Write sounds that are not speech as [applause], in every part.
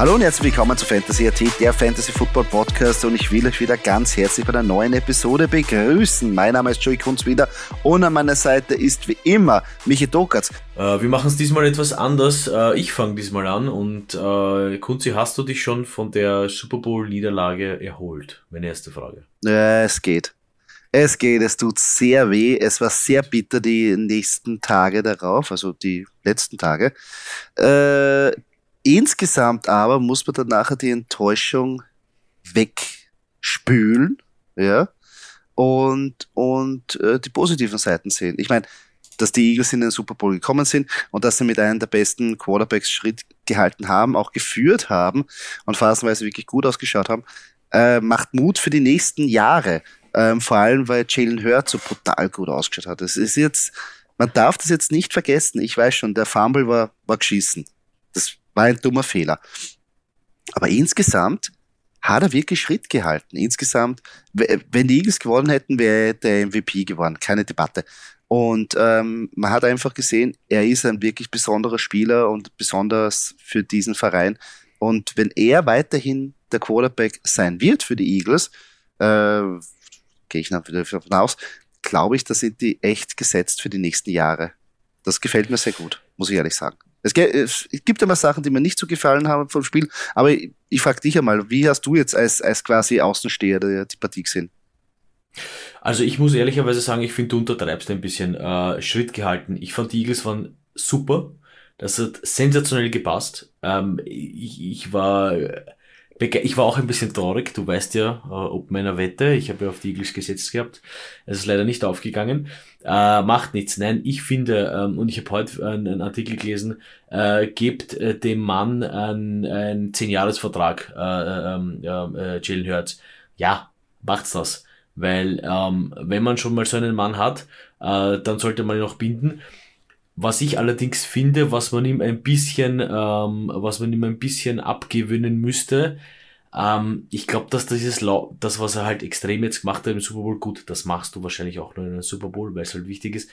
Hallo und herzlich willkommen zu Fantasy AT, der Fantasy Football Podcast und ich will euch wieder ganz herzlich bei einer neuen Episode begrüßen. Mein Name ist Joey Kunz wieder und an meiner Seite ist wie immer Michi Dokatz. Äh, wir machen es diesmal etwas anders. Äh, ich fange diesmal an und äh, Kunzi, hast du dich schon von der Super Bowl Niederlage erholt? Meine erste Frage. Ja, es geht. Es geht, es tut sehr weh. Es war sehr bitter die nächsten Tage darauf, also die letzten Tage. Äh, Insgesamt aber muss man dann nachher die Enttäuschung wegspülen, ja, und, und äh, die positiven Seiten sehen. Ich meine, dass die Eagles in den Super Bowl gekommen sind und dass sie mit einem der besten Quarterbacks Schritt gehalten haben, auch geführt haben und phasenweise wirklich gut ausgeschaut haben, äh, macht Mut für die nächsten Jahre. Ähm, vor allem, weil Jalen Hurt so brutal gut ausgeschaut hat. Es ist jetzt, man darf das jetzt nicht vergessen. Ich weiß schon, der Fumble war, war geschissen. Das war ein dummer Fehler. Aber insgesamt hat er wirklich Schritt gehalten. Insgesamt, wenn die Eagles gewonnen hätten, wäre der MVP geworden. Keine Debatte. Und ähm, man hat einfach gesehen, er ist ein wirklich besonderer Spieler und besonders für diesen Verein. Und wenn er weiterhin der Quarterback sein wird für die Eagles, äh, gehe ich davon aus, glaube ich, da sind die echt gesetzt für die nächsten Jahre. Das gefällt mir sehr gut, muss ich ehrlich sagen. Es, gibt immer Sachen, die mir nicht so gefallen haben vom Spiel, aber ich, frage dich einmal, wie hast du jetzt als, als quasi Außensteher die, die Partie gesehen? Also ich muss ehrlicherweise sagen, ich finde, du untertreibst ein bisschen äh, Schritt gehalten. Ich fand die Eagles waren super. Das hat sensationell gepasst. Ähm, ich, ich war ich war auch ein bisschen traurig, du weißt ja, äh, ob meiner Wette, ich habe ja auf die Eagles gesetzt gehabt, es ist leider nicht aufgegangen, äh, macht nichts. Nein, ich finde, ähm, und ich habe heute einen, einen, Artikel gelesen, äh, gebt äh, dem Mann einen, einen 10-Jahres-Vertrag, äh, ähm, äh, Jalen Hurts. Ja, macht's das. Weil ähm, wenn man schon mal so einen Mann hat, äh, dann sollte man ihn auch binden. Was ich allerdings finde, was man ihm ein bisschen, ähm, was man ihm ein bisschen abgewöhnen müsste, ähm, ich glaube, dass dieses, La das, was er halt extrem jetzt gemacht hat im Super Bowl, gut, das machst du wahrscheinlich auch nur in einem Super Bowl, weil es halt wichtig ist,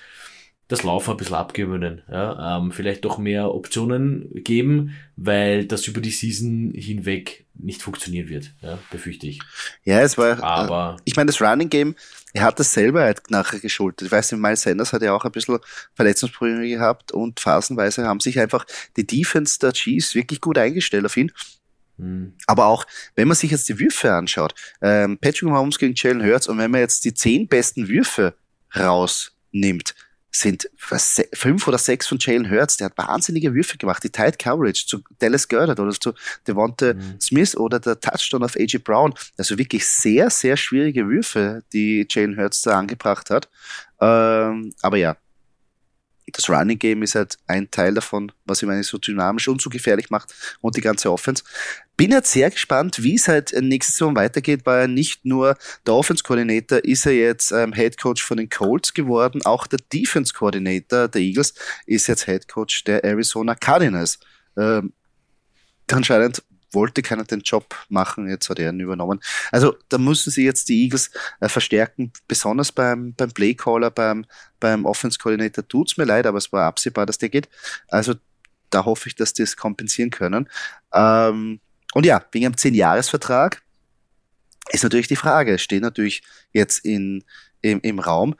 das Laufen ein bisschen abgewöhnen. Ja? Ähm, vielleicht doch mehr Optionen geben, weil das über die Season hinweg nicht funktionieren wird, ja? befürchte ich. Ja, es war, aber äh, ich meine, das Running Game er hat das selber halt nachher geschuldet. Ich weiß nicht, Miles Sanders hat ja auch ein bisschen Verletzungsprobleme gehabt und phasenweise haben sich einfach die Defense der Chiefs wirklich gut eingestellt auf ihn. Mhm. Aber auch, wenn man sich jetzt die Würfe anschaut, ähm, Patrick Mahomes gegen Jalen Hurts und wenn man jetzt die zehn besten Würfe rausnimmt, sind fünf oder sechs von Jalen Hurts, der hat wahnsinnige Würfe gemacht, die Tight Coverage zu Dallas Goddard oder zu Devonta mhm. Smith oder der Touchdown auf AJ Brown. Also wirklich sehr, sehr schwierige Würfe, die Jalen Hurts da angebracht hat. Ähm, aber ja, Running Game ist halt ein Teil davon, was ihm eigentlich so dynamisch und so gefährlich macht und die ganze Offense. Bin jetzt sehr gespannt, wie es halt nächste Saison weitergeht, weil er nicht nur der Offense-Koordinator ist er jetzt ähm, Head Coach von den Colts geworden, auch der Defense-Koordinator der Eagles ist jetzt Head Coach der Arizona Cardinals. Ähm, anscheinend wollte keiner den Job machen, jetzt hat er ihn übernommen. Also da müssen sie jetzt die Eagles äh, verstärken, besonders beim, beim Playcaller, beim, beim Offense Coordinator tut's mir leid, aber es war absehbar, dass der geht. Also da hoffe ich, dass die es kompensieren können. Ähm, und ja, wegen einem 10-Jahres-Vertrag ist natürlich die Frage, steht natürlich jetzt in, im, im Raum.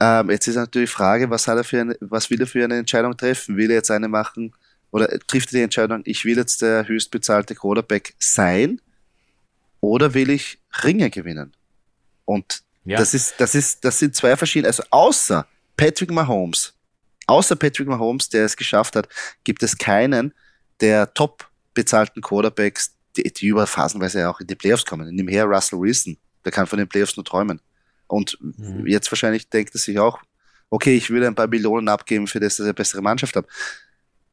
Ähm, jetzt ist natürlich die Frage, was, hat er für eine, was will er für eine Entscheidung treffen? Will er jetzt eine machen, oder trifft er die Entscheidung, ich will jetzt der höchstbezahlte Quarterback sein oder will ich Ringe gewinnen? Und ja. das ist, das ist, das sind zwei verschiedene, also außer Patrick Mahomes, außer Patrick Mahomes, der es geschafft hat, gibt es keinen der top bezahlten Quarterbacks, die, die über phasenweise auch in die Playoffs kommen. Nimm her Russell Wilson, der kann von den Playoffs nur träumen. Und mhm. jetzt wahrscheinlich denkt er sich auch, okay, ich würde ein paar Millionen abgeben, für das, dass ich eine bessere Mannschaft habe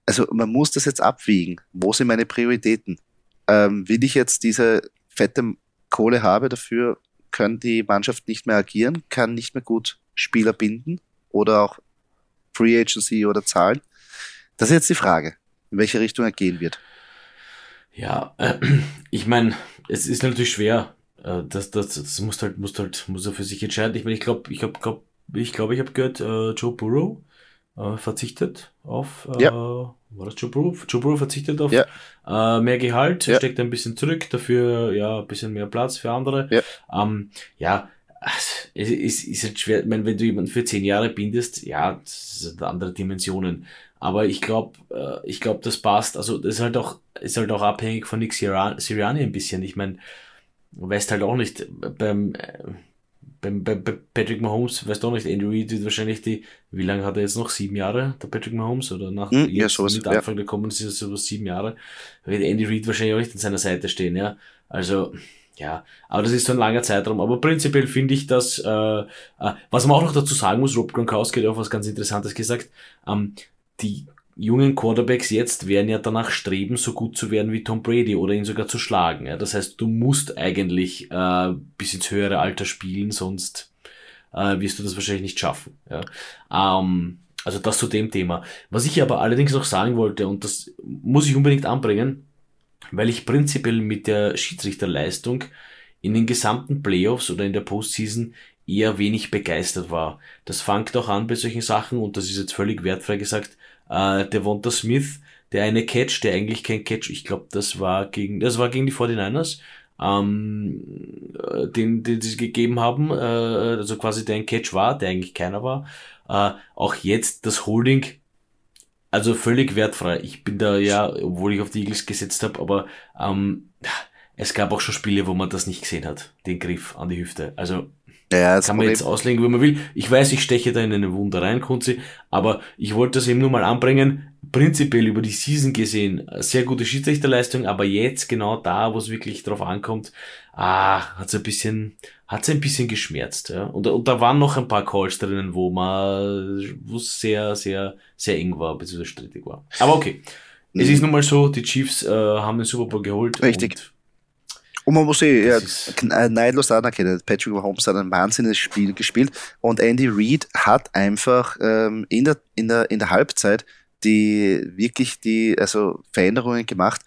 also man muss das jetzt abwiegen. Wo sind meine Prioritäten? Ähm, will ich jetzt diese fette Kohle habe dafür, können die Mannschaft nicht mehr agieren, kann nicht mehr gut Spieler binden oder auch Free Agency oder zahlen? Das ist jetzt die Frage, in welche Richtung er gehen wird. Ja, äh, [clears throat] ich meine, es ist natürlich schwer. Äh, das, das, das muss halt, muss halt, muss er für sich entscheiden. Ich meine, ich glaube, ich habe, glaub, ich glaube, ich habe gehört, äh, Joe Burrow äh, verzichtet auf, äh, ja. war das Joe Burrow? Joe Burrow verzichtet auf ja. äh, mehr Gehalt, ja. steckt ein bisschen zurück, dafür ja ein bisschen mehr Platz für andere. Ja, ähm, ja es ist, ist halt schwer, ich meine, wenn du jemanden für zehn Jahre bindest, ja, das sind andere Dimensionen. Aber ich glaube, äh, ich glaube, das passt. Also das ist halt auch, ist halt auch abhängig von Nick Sirianni ein bisschen. Ich meine, weißt halt auch nicht, beim, äh, beim, beim, bei Patrick Mahomes, weißt du auch nicht, Andrew Reid wird wahrscheinlich die, wie lange hat er jetzt noch? Sieben Jahre, der Patrick Mahomes? Oder nach jetzt ja, mit Anfang ja. der ist es so sieben Jahre. Wird Andy Reid wahrscheinlich auch nicht an seiner Seite stehen, ja. Also, ja, aber das ist so ein langer Zeitraum. Aber prinzipiell finde ich, dass, äh, äh, was man auch noch dazu sagen muss, Rob Gronkowski hat auch was ganz Interessantes gesagt, ähm, die jungen Quarterbacks jetzt werden ja danach streben, so gut zu werden wie Tom Brady oder ihn sogar zu schlagen. Ja? Das heißt, du musst eigentlich äh, bis ins höhere Alter spielen, sonst äh, wirst du das wahrscheinlich nicht schaffen. Ja? Ähm, also das zu dem Thema. Was ich aber allerdings noch sagen wollte, und das muss ich unbedingt anbringen, weil ich prinzipiell mit der Schiedsrichterleistung in den gesamten Playoffs oder in der Postseason eher wenig begeistert war. Das fängt auch an bei solchen Sachen, und das ist jetzt völlig wertfrei gesagt, äh, Devonta Smith, der eine Catch, der eigentlich kein Catch, ich glaube, das war gegen, das war gegen die 49ers, ähm, äh, den, den sie gegeben haben, äh, also quasi der ein Catch war, der eigentlich keiner war. Äh, auch jetzt das Holding, also völlig wertfrei. Ich bin da ja, obwohl ich auf die Eagles gesetzt habe, aber ähm, es gab auch schon Spiele, wo man das nicht gesehen hat, den Griff an die Hüfte. Also ja, das kann man jetzt auslegen, wie man will. Ich weiß, ich steche da in eine Wunder rein, Kunzi, aber ich wollte das eben nur mal anbringen. Prinzipiell über die Season gesehen, sehr gute Schiedsrichterleistung, aber jetzt genau da, wo es wirklich drauf ankommt, ah, hat's ein bisschen, hat's ein bisschen geschmerzt, ja. Und, und da waren noch ein paar Calls drinnen, wo man, wo es sehr, sehr, sehr eng war, beziehungsweise strittig war. Aber okay. Mhm. Es ist nun mal so, die Chiefs äh, haben den Super Bowl geholt. Richtig. Und man muss eh ja, äh, neidlos anerkennen, Patrick Mahomes hat ein wahnsinniges Spiel gespielt und Andy Reid hat einfach ähm, in, der, in, der, in der Halbzeit die wirklich die also Veränderungen gemacht,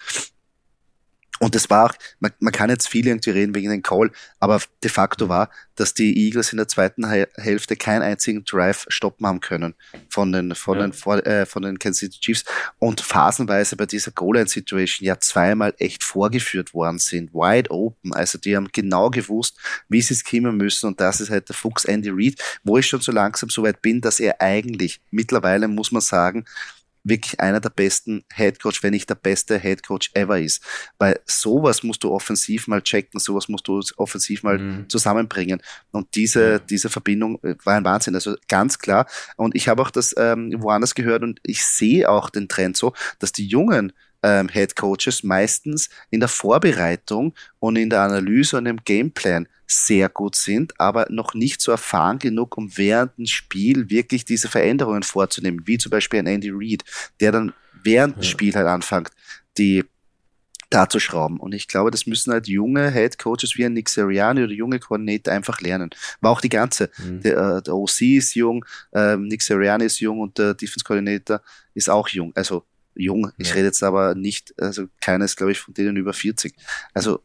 und das war auch, man, man kann jetzt viel irgendwie reden wegen den Call, aber de facto war, dass die Eagles in der zweiten Hälfte keinen einzigen Drive stoppen haben können von den, von ja. den, äh, von den Kansas City Chiefs und phasenweise bei dieser Goal-Line-Situation ja zweimal echt vorgeführt worden sind, wide open. Also die haben genau gewusst, wie sie es kommen müssen und das ist halt der Fuchs Andy Reid, wo ich schon so langsam so weit bin, dass er eigentlich mittlerweile, muss man sagen, wirklich einer der besten Headcoach, wenn nicht der beste Headcoach ever ist. Weil sowas musst du offensiv mal checken, sowas musst du offensiv mal mhm. zusammenbringen. Und diese, diese Verbindung äh, war ein Wahnsinn. Also ganz klar. Und ich habe auch das ähm, woanders gehört und ich sehe auch den Trend so, dass die jungen ähm, Head Coaches meistens in der Vorbereitung und in der Analyse und im Gameplan sehr gut sind, aber noch nicht so erfahren genug, um während dem Spiel wirklich diese Veränderungen vorzunehmen, wie zum Beispiel ein Andy Reid, der dann während ja. dem Spiel halt anfängt, die da zu schrauben. Und ich glaube, das müssen halt junge Head Coaches wie ein Nick Seriani oder junge Koordinator einfach lernen. War auch die ganze. Mhm. Der, äh, der, OC ist jung, ähm, Nick Seriani ist jung und der Defense Coordinator ist auch jung. Also jung. Ja. Ich rede jetzt aber nicht, also keines, glaube ich, von denen über 40. Also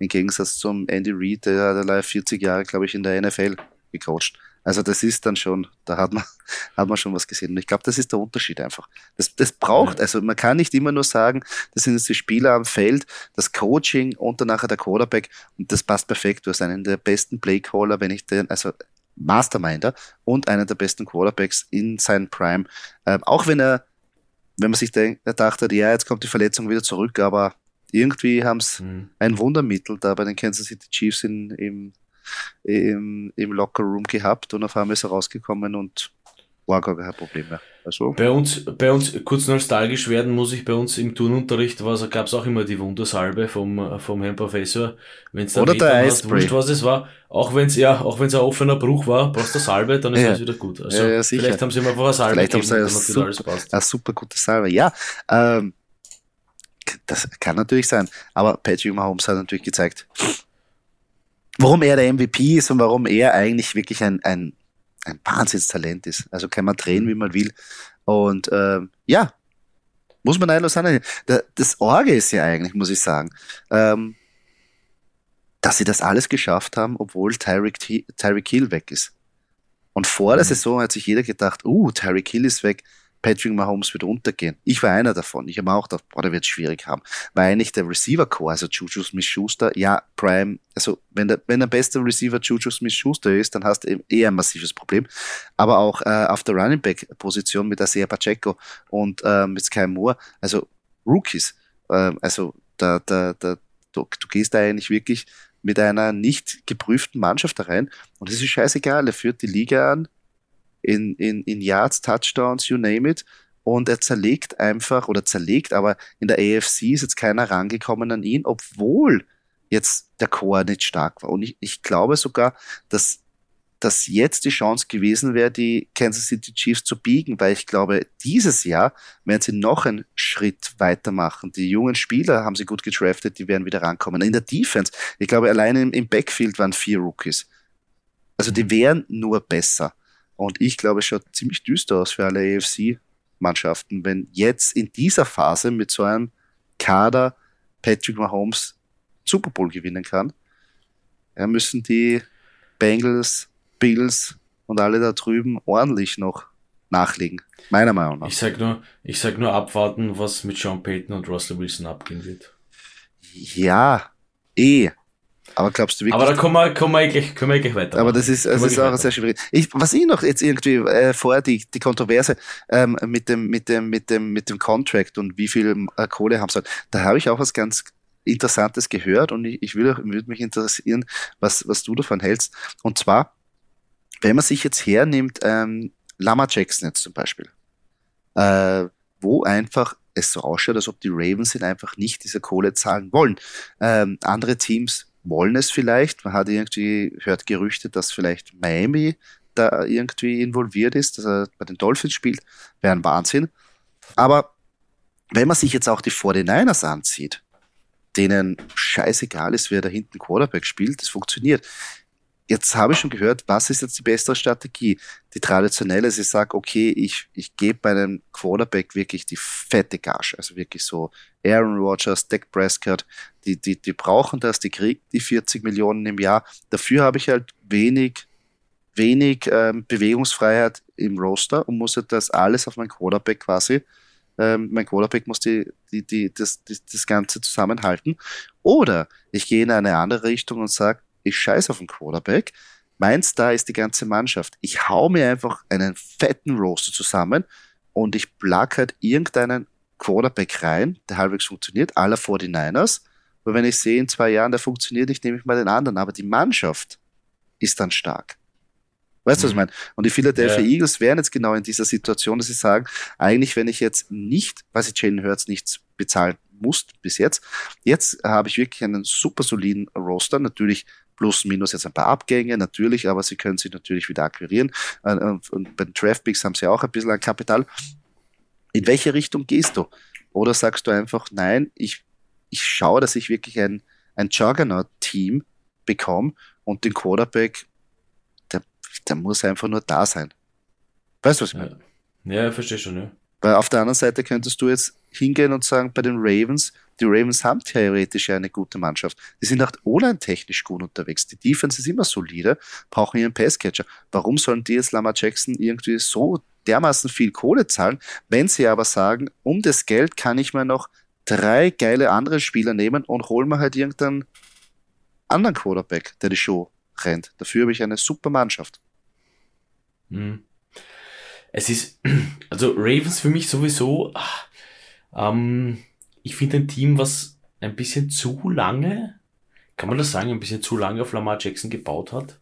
im Gegensatz zum Andy Reid, der hat allein 40 Jahre, glaube ich, in der NFL gecoacht. Also das ist dann schon, da hat man, [laughs] hat man schon was gesehen. Und ich glaube, das ist der Unterschied einfach. Das, das braucht, also man kann nicht immer nur sagen, das sind jetzt die Spieler am Feld, das Coaching und dann nachher der Quarterback und das passt perfekt. Du hast einen der besten Playcaller, wenn ich den, also Masterminder und einen der besten Quarterbacks in seinem Prime. Ähm, auch wenn er, wenn man sich denkt, er dachte, ja, jetzt kommt die Verletzung wieder zurück, aber irgendwie haben es mhm. ein Wundermittel da bei den Kansas City Chiefs in, im, im, im Locker Room gehabt und auf einmal ist er rausgekommen und war gar kein Problem mehr. Also. Bei uns, bei uns kurz nostalgisch werden muss ich bei uns im Turnunterricht, gab es auch immer die Wundersalbe vom, vom Herrn Professor. Wenn's Oder der Eisspray. Wurscht, was es war. Auch wenn es ja, auch ein offener Bruch war, brauchst du Salbe, dann ist ja. alles wieder gut. Also ja, ja, vielleicht haben sie immer einfach eine Salbe vielleicht gegeben, haben sie eine, super, eine super gute Salbe. Ja, ähm, das kann natürlich sein. Aber Patrick Mahomes hat natürlich gezeigt, warum er der MVP ist und warum er eigentlich wirklich ein, ein, ein Wahnsinnstalent ist. Also kann man drehen, wie man will. Und ähm, ja, muss man neidlos sein. Das Orge ist ja eigentlich, muss ich sagen, ähm, dass sie das alles geschafft haben, obwohl Tyreek, Tyreek Hill weg ist. Und vor mhm. der Saison hat sich jeder gedacht, uh, Tyreek Hill ist weg, Patrick Mahomes wird untergehen. Ich war einer davon. Ich habe auch gedacht, boah, der wird schwierig haben. War eigentlich der Receiver-Core, also Juju Smith-Schuster, ja, Prime, also wenn der, wenn der beste Receiver Juju Smith-Schuster ist, dann hast du eher ein massives Problem. Aber auch äh, auf der Running Back-Position mit Isaiah Pacheco und äh, mit Sky Moore, also Rookies, äh, also da, da, da, du, du gehst da eigentlich wirklich mit einer nicht geprüften Mannschaft da rein und es ist scheißegal, er führt die Liga an, in, in, in Yards, Touchdowns, you name it. Und er zerlegt einfach, oder zerlegt, aber in der AFC ist jetzt keiner rangekommen an ihn, obwohl jetzt der Chor nicht stark war. Und ich, ich glaube sogar, dass, dass jetzt die Chance gewesen wäre, die Kansas City Chiefs zu biegen, weil ich glaube, dieses Jahr werden sie noch einen Schritt weitermachen. Die jungen Spieler haben sie gut gedraftet, die werden wieder rankommen. In der Defense, ich glaube, alleine im, im Backfield waren vier Rookies. Also die wären nur besser. Und ich glaube, es schaut ziemlich düster aus für alle AFC-Mannschaften, wenn jetzt in dieser Phase mit so einem Kader Patrick Mahomes Super Bowl gewinnen kann. Ja, müssen die Bengals, Bills und alle da drüben ordentlich noch nachlegen. Meiner Meinung nach. Ich sag nur, ich sag nur abwarten, was mit Sean Payton und Russell Wilson abgehen wird. Ja, eh. Aber glaubst du wirklich? Aber da kommen wir, kommen wir gleich, können wir gleich weiter. Aber das ist, das ist auch sehr schwierig. Ich, was ich noch jetzt irgendwie äh, vorher die, die Kontroverse ähm, mit dem mit dem mit dem mit dem Contract und wie viel äh, Kohle haben soll, da habe ich auch was ganz Interessantes gehört und ich, ich will, würde mich interessieren, was was du davon hältst. Und zwar, wenn man sich jetzt hernimmt, ähm, Lama Jackson jetzt zum Beispiel, äh, wo einfach es so ausschaut, als ob die Ravens ihn einfach nicht diese Kohle zahlen wollen. Ähm, andere Teams wollen es vielleicht. Man hat irgendwie, hört Gerüchte, dass vielleicht Miami da irgendwie involviert ist, dass er bei den Dolphins spielt. Wäre ein Wahnsinn. Aber wenn man sich jetzt auch die 49ers anzieht, denen scheißegal ist, wer da hinten Quarterback spielt, das funktioniert. Jetzt habe ich schon gehört, was ist jetzt die beste Strategie? Die traditionelle, sie sagt, okay, ich, ich gebe bei einem Quarterback wirklich die fette Gage. Also wirklich so Aaron Rodgers, Dak Prescott, die, die, die brauchen das, die kriegen die 40 Millionen im Jahr. Dafür habe ich halt wenig, wenig ähm, Bewegungsfreiheit im Roster und muss halt das alles auf mein Quarterback quasi ähm, mein Quarterback muss die, die, die, das, das Ganze zusammenhalten. Oder ich gehe in eine andere Richtung und sage, ich scheiße auf den Quarterback. Mein Star ist die ganze Mannschaft. Ich hau mir einfach einen fetten Roster zusammen und ich plug halt irgendeinen Quarterback rein, der halbwegs funktioniert, aller 49ers. Aber wenn ich sehe, in zwei Jahren, der funktioniert nicht, nehme ich mal den anderen. Aber die Mannschaft ist dann stark. Weißt du, was ich mhm. meine? Und die Philadelphia ja. Eagles wären jetzt genau in dieser Situation, dass sie sagen, eigentlich, wenn ich jetzt nicht, weil sie Jalen Hurts nichts bezahlen muss bis jetzt, jetzt habe ich wirklich einen super soliden Roster. Natürlich plus minus jetzt ein paar Abgänge, natürlich, aber sie können sich natürlich wieder akquirieren. Äh, und bei den Draftpicks haben sie auch ein bisschen ein Kapital. In welche Richtung gehst du? Oder sagst du einfach, nein, ich, ich schaue, dass ich wirklich ein, ein Juggernaut-Team bekomme und den Quarterback, der, der muss einfach nur da sein. Weißt du, was ich meine? Ja, ja verstehe schon, ja. Weil auf der anderen Seite könntest du jetzt hingehen und sagen, bei den Ravens, die Ravens haben theoretisch eine gute Mannschaft. Die sind auch online technisch gut unterwegs. Die Defense ist immer solide, brauchen ihren Passcatcher. Warum sollen die jetzt Lama Jackson irgendwie so dermaßen viel Kohle zahlen, wenn sie aber sagen, um das Geld kann ich mir noch drei geile andere Spieler nehmen und holen mir halt irgendeinen anderen Quarterback, der die Show rennt. Dafür habe ich eine super Mannschaft. Mhm es ist, [clears throat] also Ravens für mich sowieso, ähm, ich finde ein Team, was ein bisschen zu lange, kann man das sagen, ein bisschen zu lange auf Lamar Jackson gebaut hat.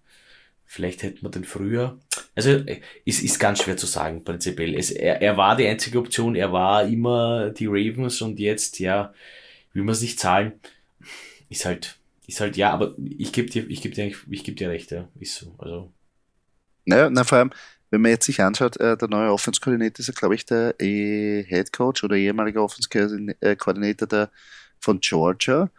Vielleicht hätte man den früher. Also ist, ist ganz schwer zu sagen, prinzipiell. Es, er, er war die einzige Option, er war immer die Ravens und jetzt, ja, will man es nicht zahlen. Ist halt, ist halt, ja, aber ich gebe dir, ich gebe dir, ich gebe dir recht, ja, ist so. Also. Naja, na, vor allem, wenn man jetzt sich anschaut, äh, der neue Offense-Koordinator ist ja, glaube ich, der eh Head Coach oder ehemaliger Offense-Koordinator der, von Georgia.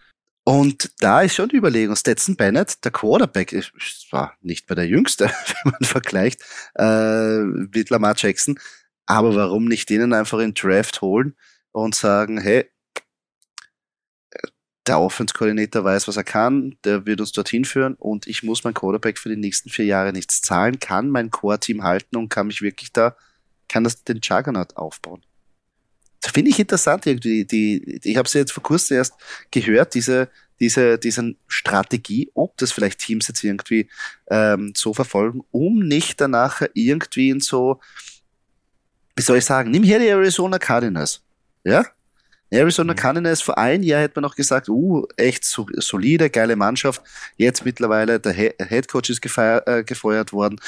Und da ist schon die Überlegung, Stetson Bennett, der Quarterback, ist zwar nicht mehr der Jüngste, [laughs] wenn man vergleicht, äh, mit Lamar Jackson, aber warum nicht denen einfach in Draft holen und sagen, hey, der Offense-Koordinator weiß, was er kann, der wird uns dorthin führen und ich muss mein Quarterback für die nächsten vier Jahre nichts zahlen, kann mein Core-Team halten und kann mich wirklich da, kann das den Juggernaut aufbauen. Finde ich interessant irgendwie. Die, ich habe sie jetzt vor kurzem erst gehört, diese, diese, diese Strategie, ob das vielleicht Teams jetzt irgendwie ähm, so verfolgen, um nicht danach irgendwie in so, wie soll ich sagen, nimm her die Arizona Cardinals. Ja? Arizona mhm. Cardinals vor einem Jahr hätte man noch gesagt, uh, echt so, solide, geile Mannschaft. Jetzt mittlerweile der He Head Coach ist gefeiert, äh, gefeuert worden.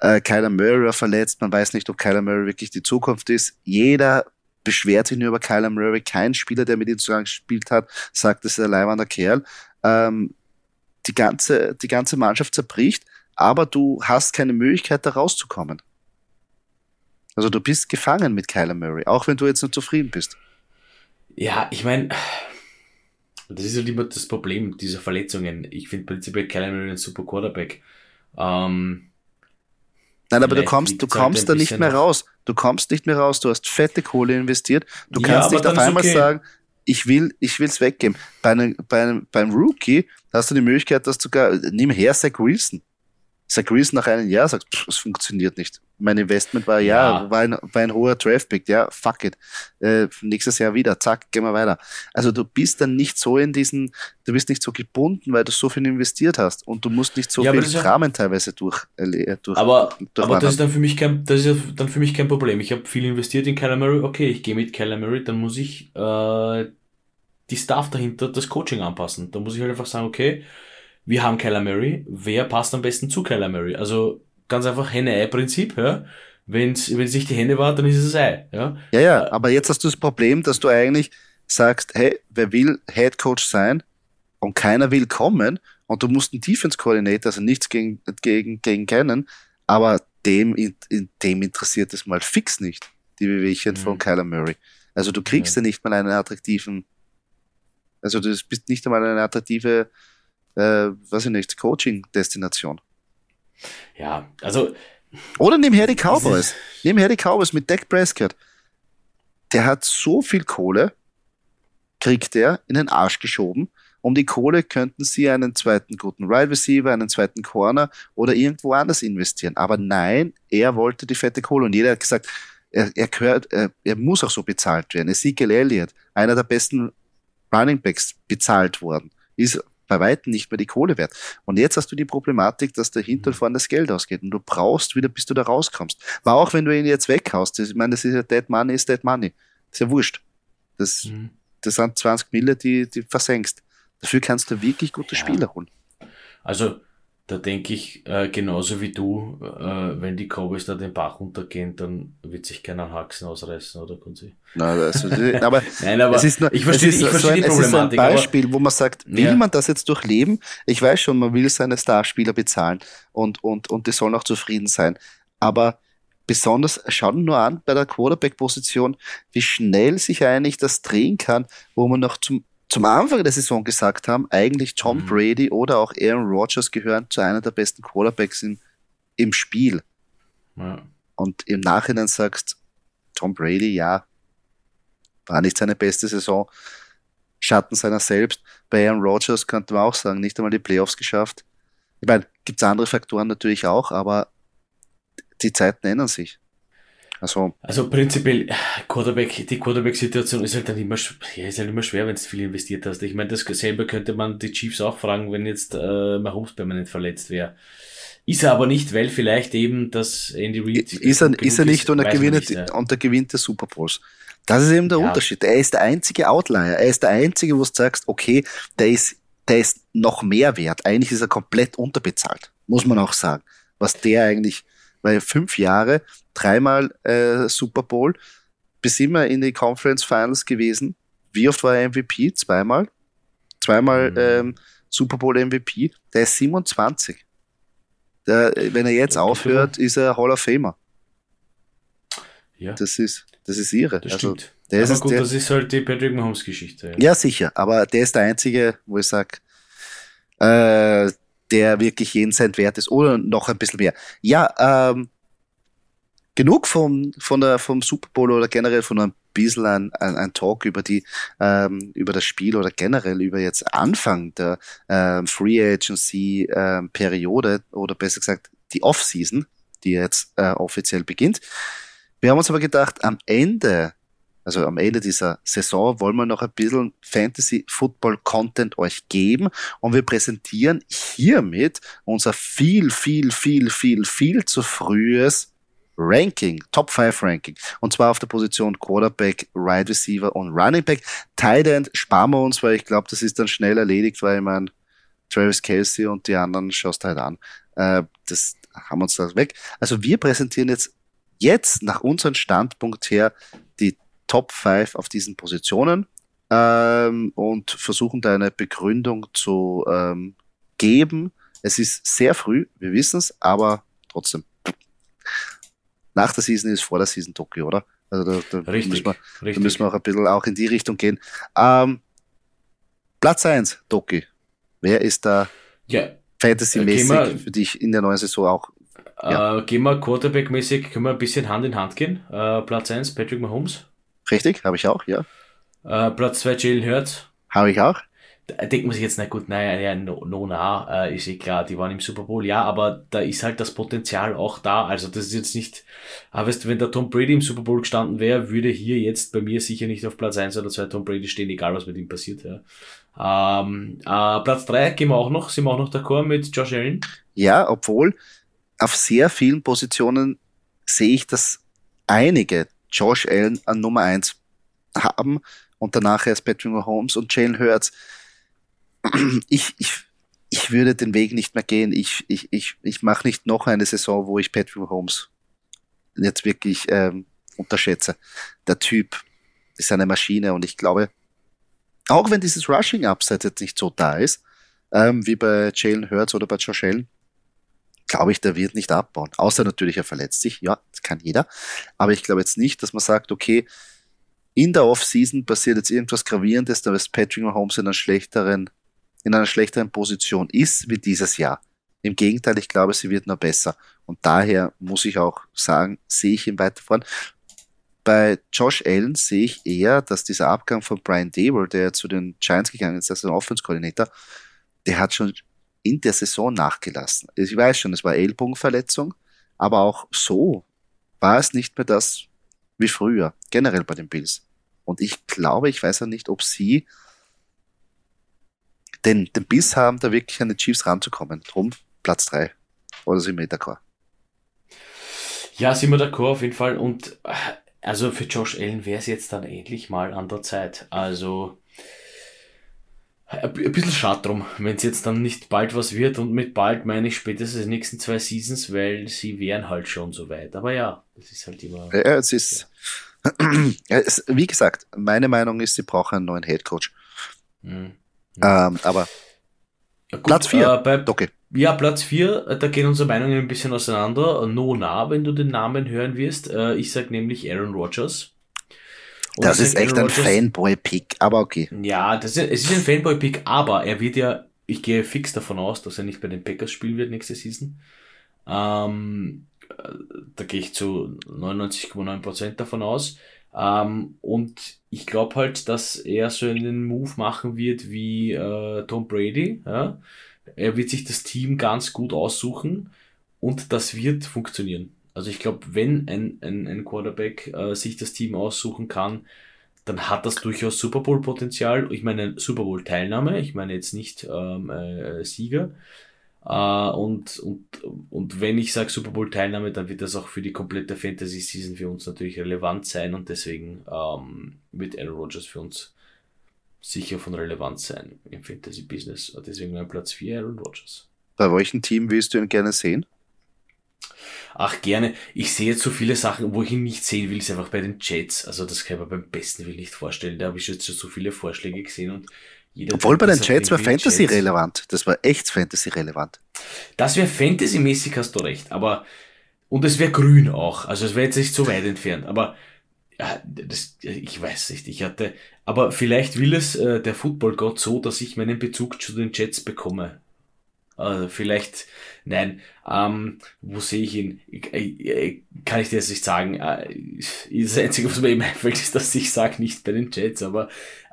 Äh, Kyler Murray war verletzt. Man weiß nicht, ob Kyler Murray wirklich die Zukunft ist. Jeder beschwert sich nur über Kyler Murray. Kein Spieler, der mit ihm zusammen gespielt hat, sagt, das ist ein leibender Kerl. Ähm, die ganze, die ganze Mannschaft zerbricht, aber du hast keine Möglichkeit, da rauszukommen. Also du bist gefangen mit Kyler Murray, auch wenn du jetzt nicht zufrieden bist. Ja, ich meine, [sighs] das ist halt immer das Problem dieser Verletzungen. Ich finde prinzipiell Kyler Murray ein super Quarterback. Ähm, Nein, aber du kommst, du kommst da nicht mehr raus. Du kommst nicht mehr raus. Du hast fette Kohle investiert. Du ja, kannst nicht auf einmal okay. sagen, ich will, ich will's weggeben. Bei einem, bei einem, beim Rookie hast du die Möglichkeit, dass du gar, nimm her Zach Wilson. Zach Wilson nach einem Jahr sagt, es funktioniert nicht. Mein Investment war ja, ja. War, ein, war ein hoher Draftpick, ja, fuck it. Äh, nächstes Jahr wieder, zack, gehen wir weiter. Also du bist dann nicht so in diesen, du bist nicht so gebunden, weil du so viel investiert hast und du musst nicht so ja, viel Dramen teilweise durch, äh, durch Aber, durch aber das ist dann für mich kein, das ist dann für mich kein Problem. Ich habe viel investiert in Murray, okay, ich gehe mit Murray, dann muss ich äh, die Staff dahinter, das Coaching anpassen. Da muss ich halt einfach sagen, okay, wir haben Kyler Murray, wer passt am besten zu Kyler Murray? Also ganz einfach Henne-Ei-Prinzip, ja. Wenn es nicht die Henne war, dann ist es Ei, ja. Ja, ja, aber jetzt hast du das Problem, dass du eigentlich sagst, hey, wer will Head Coach sein und keiner will kommen und du musst einen Defense Coordinator, also nichts gegen, gegen, gegen kennen, aber dem, in, dem interessiert es mal fix nicht, die Bewegchen mhm. von Kyler Murray. Also du kriegst ja. ja nicht mal einen attraktiven, also du bist nicht einmal eine attraktive äh, weiß ich nicht, Coaching-Destination. Ja, also. Oder nebenher die Cowboys. [laughs] Nebenher die Cowboys mit Dak Prescott. Der hat so viel Kohle, kriegt er in den Arsch geschoben. Um die Kohle könnten sie einen zweiten guten Wide Receiver, einen zweiten Corner oder irgendwo anders investieren. Aber nein, er wollte die fette Kohle und jeder hat gesagt, er, er, gehört, er, er muss auch so bezahlt werden. Ezekiel Elliott, einer der besten Running Backs, bezahlt worden, ist bei Weitem nicht mehr die Kohle wert. Und jetzt hast du die Problematik, dass dahinter vorne das Geld ausgeht und du brauchst wieder, bis du da rauskommst. Aber auch wenn du ihn jetzt weghaust, ich meine, das ist ja Dead Money ist Dead Money. Das ist ja wurscht. Das, mhm. das sind 20 Mille, die, die versenkst. Dafür kannst du wirklich gute ja. Spieler holen. Also, da denke ich äh, genauso wie du, äh, wenn die Cowboys da den Bach runtergehen, dann wird sich keiner Haxen ausreißen, oder Kunzi? Nein, also, [laughs] aber, Nein, aber es ist nur, ich verstehe, ich verstehe so ein, die Problematik. Es ist ein Beispiel, wo man sagt, will ja. man das jetzt durchleben? Ich weiß schon, man will seine Starspieler bezahlen und, und, und die sollen auch zufrieden sein. Aber besonders, schau nur an bei der Quarterback-Position, wie schnell sich eigentlich das drehen kann, wo man noch zum zum Anfang der Saison gesagt haben, eigentlich Tom mhm. Brady oder auch Aaron Rodgers gehören zu einer der besten Quarterbacks in, im Spiel. Ja. Und im Nachhinein sagst, Tom Brady, ja, war nicht seine beste Saison. Schatten seiner selbst. Bei Aaron Rodgers könnte man auch sagen, nicht einmal die Playoffs geschafft. Ich meine, gibt es andere Faktoren natürlich auch, aber die Zeiten ändern sich. Also, also prinzipiell, Quarterback, die Quarterback-Situation ist halt dann immer, ja, ist halt immer schwer, wenn du viel investiert hast. Ich meine, das selber könnte man die Chiefs auch fragen, wenn jetzt äh, Mahomes permanent verletzt wäre. Ist er aber nicht, weil vielleicht eben das Andy Reid. Ist er, ist er nicht und er, gewinnt, nicht, ja. und er gewinnt der Super Bowls. Das ist eben der ja. Unterschied. Er ist der einzige Outlier. Er ist der einzige, wo du sagst, okay, der ist, der ist noch mehr wert. Eigentlich ist er komplett unterbezahlt. Muss man auch sagen. Was der eigentlich, weil fünf Jahre, dreimal äh, Super Bowl, bis immer in die Conference Finals gewesen. Wie oft war er MVP? Zweimal. Zweimal mhm. ähm, Super Bowl MVP. Der ist 27. Der, wenn er jetzt aufhört, ist er Hall of Famer. Ja. Das ist, das ist irre. Das also, stimmt. Der aber ist, gut, der, das ist halt die Patrick Mahomes Geschichte. Ja. ja. sicher. Aber der ist der einzige, wo ich sage, äh, der wirklich jeden Cent wert ist oder noch ein bisschen mehr. Ja, ähm, genug vom, von der, vom Super Bowl oder generell von einem bisschen ein, ein, ein Talk über die, ähm, über das Spiel oder generell über jetzt Anfang der ähm, Free Agency ähm, Periode oder besser gesagt die Off-Season, die jetzt äh, offiziell beginnt. Wir haben uns aber gedacht, am Ende also am Ende dieser Saison wollen wir noch ein bisschen Fantasy Football Content euch geben und wir präsentieren hiermit unser viel, viel, viel, viel, viel zu frühes Ranking, Top 5 Ranking. Und zwar auf der Position Quarterback, Wide Receiver und Running Back. Tight End sparen wir uns, weil ich glaube, das ist dann schnell erledigt, weil ich meine, Travis Kelsey und die anderen schaust halt an. Äh, das haben wir uns da weg. Also wir präsentieren jetzt, jetzt nach unserem Standpunkt her die Top 5 auf diesen Positionen ähm, und versuchen da eine Begründung zu ähm, geben. Es ist sehr früh, wir wissen es, aber trotzdem. Nach der Season ist vor der Season Tokio, oder? Also da, da richtig, müssen wir, richtig. Da müssen wir auch ein bisschen auch in die Richtung gehen. Ähm, Platz 1, Doki. Wer ist da ja. fantasy-mäßig für dich in der neuen Saison auch? Ja. Äh, gehen wir Quarterback-mäßig, können wir ein bisschen Hand in Hand gehen. Äh, Platz 1, Patrick Mahomes. Richtig, habe ich auch, ja. Äh, Platz 2 Jalen Hurts. Habe ich auch. Da denkt man sich jetzt, na gut, naja, ja, no, no na, äh, ist eh klar, die waren im Super Bowl, ja, aber da ist halt das Potenzial auch da. Also das ist jetzt nicht, aber ah, weißt du, wenn der Tom Brady im Super Bowl gestanden wäre, würde hier jetzt bei mir sicher nicht auf Platz 1 oder 2 Tom Brady stehen, egal was mit ihm passiert. Ja. Ähm, äh, Platz 3 gehen wir auch noch, sind wir auch noch d'accord mit Josh Allen? Ja, obwohl auf sehr vielen Positionen sehe ich, dass einige Josh Allen an Nummer 1 haben und danach erst Patrick Mahomes und Jalen Hurts. [clears throat] Ich, ich, ich würde den Weg nicht mehr gehen. Ich, ich, ich, ich mache nicht noch eine Saison, wo ich Patrick Mahomes jetzt wirklich ähm, unterschätze. Der Typ ist eine Maschine und ich glaube, auch wenn dieses Rushing Upside jetzt nicht so da ist, ähm, wie bei Jalen Hurts oder bei Josh Allen, glaube ich, der wird nicht abbauen. Außer natürlich, er verletzt sich. Ja, das kann jeder. Aber ich glaube jetzt nicht, dass man sagt, okay, in der Offseason passiert jetzt irgendwas Gravierendes, da ist Patrick Mahomes in einer schlechteren, in einer schlechteren Position ist wie dieses Jahr. Im Gegenteil, ich glaube, sie wird noch besser. Und daher muss ich auch sagen, sehe ich ihn weiter voran. Bei Josh Allen sehe ich eher, dass dieser Abgang von Brian Dable, der zu den Giants gegangen ist, als ein Offense-Koordinator, der hat schon in der Saison nachgelassen. Ich weiß schon, es war Ellbogenverletzung, aber auch so war es nicht mehr das wie früher, generell bei den Bills. Und ich glaube, ich weiß ja nicht, ob sie den, den Biss haben, da wirklich an die Chiefs ranzukommen. Drum Platz 3. Oder sind wir d'accord? Ja, sind wir d'accord auf jeden Fall. Und also für Josh Allen wäre es jetzt dann endlich mal an der Zeit. Also ein bisschen schade drum, wenn es jetzt dann nicht bald was wird und mit bald meine ich spätestens die nächsten zwei Seasons, weil sie wären halt schon so weit. Aber ja, das ist halt immer. Ja, es ist, ja. [clears throat] es, wie gesagt, meine Meinung ist, sie brauchen einen neuen Headcoach. Mhm. Ähm, aber Gut, Platz 4, äh, okay. Ja, Platz 4, äh, da gehen unsere Meinungen ein bisschen auseinander. No nah, wenn du den Namen hören wirst. Äh, ich sag nämlich Aaron Rodgers. Und das ist echt ein Fanboy-Pick, aber okay. Ja, das ist, es ist ein Fanboy-Pick, aber er wird ja, ich gehe fix davon aus, dass er nicht bei den Packers spielen wird nächste Season. Ähm, da gehe ich zu 99,9% davon aus. Ähm, und ich glaube halt, dass er so einen Move machen wird wie äh, Tom Brady. Ja? Er wird sich das Team ganz gut aussuchen und das wird funktionieren. Also ich glaube, wenn ein, ein, ein Quarterback äh, sich das Team aussuchen kann, dann hat das durchaus Super Bowl-Potenzial. Ich meine Super Bowl-Teilnahme, ich meine jetzt nicht ähm, äh, Sieger. Äh, und, und, und wenn ich sage Super Bowl-Teilnahme, dann wird das auch für die komplette Fantasy-Season für uns natürlich relevant sein und deswegen ähm, wird Aaron Rodgers für uns sicher von Relevanz sein im Fantasy-Business. Deswegen mein Platz 4 Aaron Rodgers. Bei welchem Team willst du ihn gerne sehen? Ach, gerne. Ich sehe jetzt so viele Sachen, wo ich ihn nicht sehen will, ist einfach bei den Jets. Also das kann ich mir beim besten Will nicht vorstellen. Da habe ich jetzt schon so viele Vorschläge gesehen und jeder Obwohl bei den Jets war Fantasy Jets. relevant. Das war echt Fantasy relevant. Das wäre Fantasy-mäßig, hast du recht. Aber, und es wäre grün auch. Also es wäre jetzt nicht so weit entfernt. Aber, ja, das, ich weiß nicht. Ich hatte, aber vielleicht will es äh, der Football-Gott so, dass ich meinen Bezug zu den Jets bekomme. Also vielleicht Nein, ähm, wo sehe ich ihn? Äh, kann ich dir jetzt nicht sagen. Äh, das Einzige, was mir eben [laughs] einfällt, ist, dass ich sage, nicht bei den Jets, aber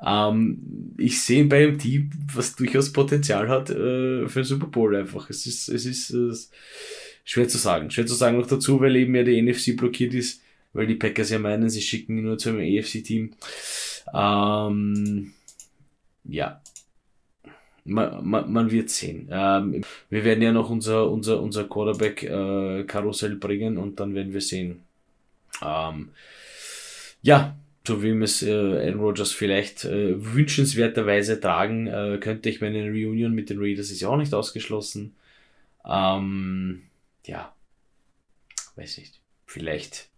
ähm, ich sehe ihn bei einem Team, was durchaus Potenzial hat äh, für den Super Bowl einfach. Es ist, es ist äh, schwer zu sagen. Schwer zu sagen noch dazu, weil eben ja die NFC blockiert ist, weil die Packers ja meinen, sie schicken ihn nur zu einem AFC-Team. Ähm, ja, man, man, man wird sehen. Ähm, wir werden ja noch unser, unser, unser Quarterback-Karussell äh, bringen und dann werden wir sehen. Ähm, ja, so wie wir es äh, Aaron Rodgers vielleicht äh, wünschenswerterweise tragen äh, könnte. Ich meine, eine Reunion mit den Raiders ist ja auch nicht ausgeschlossen. Ähm, ja, weiß nicht. Vielleicht,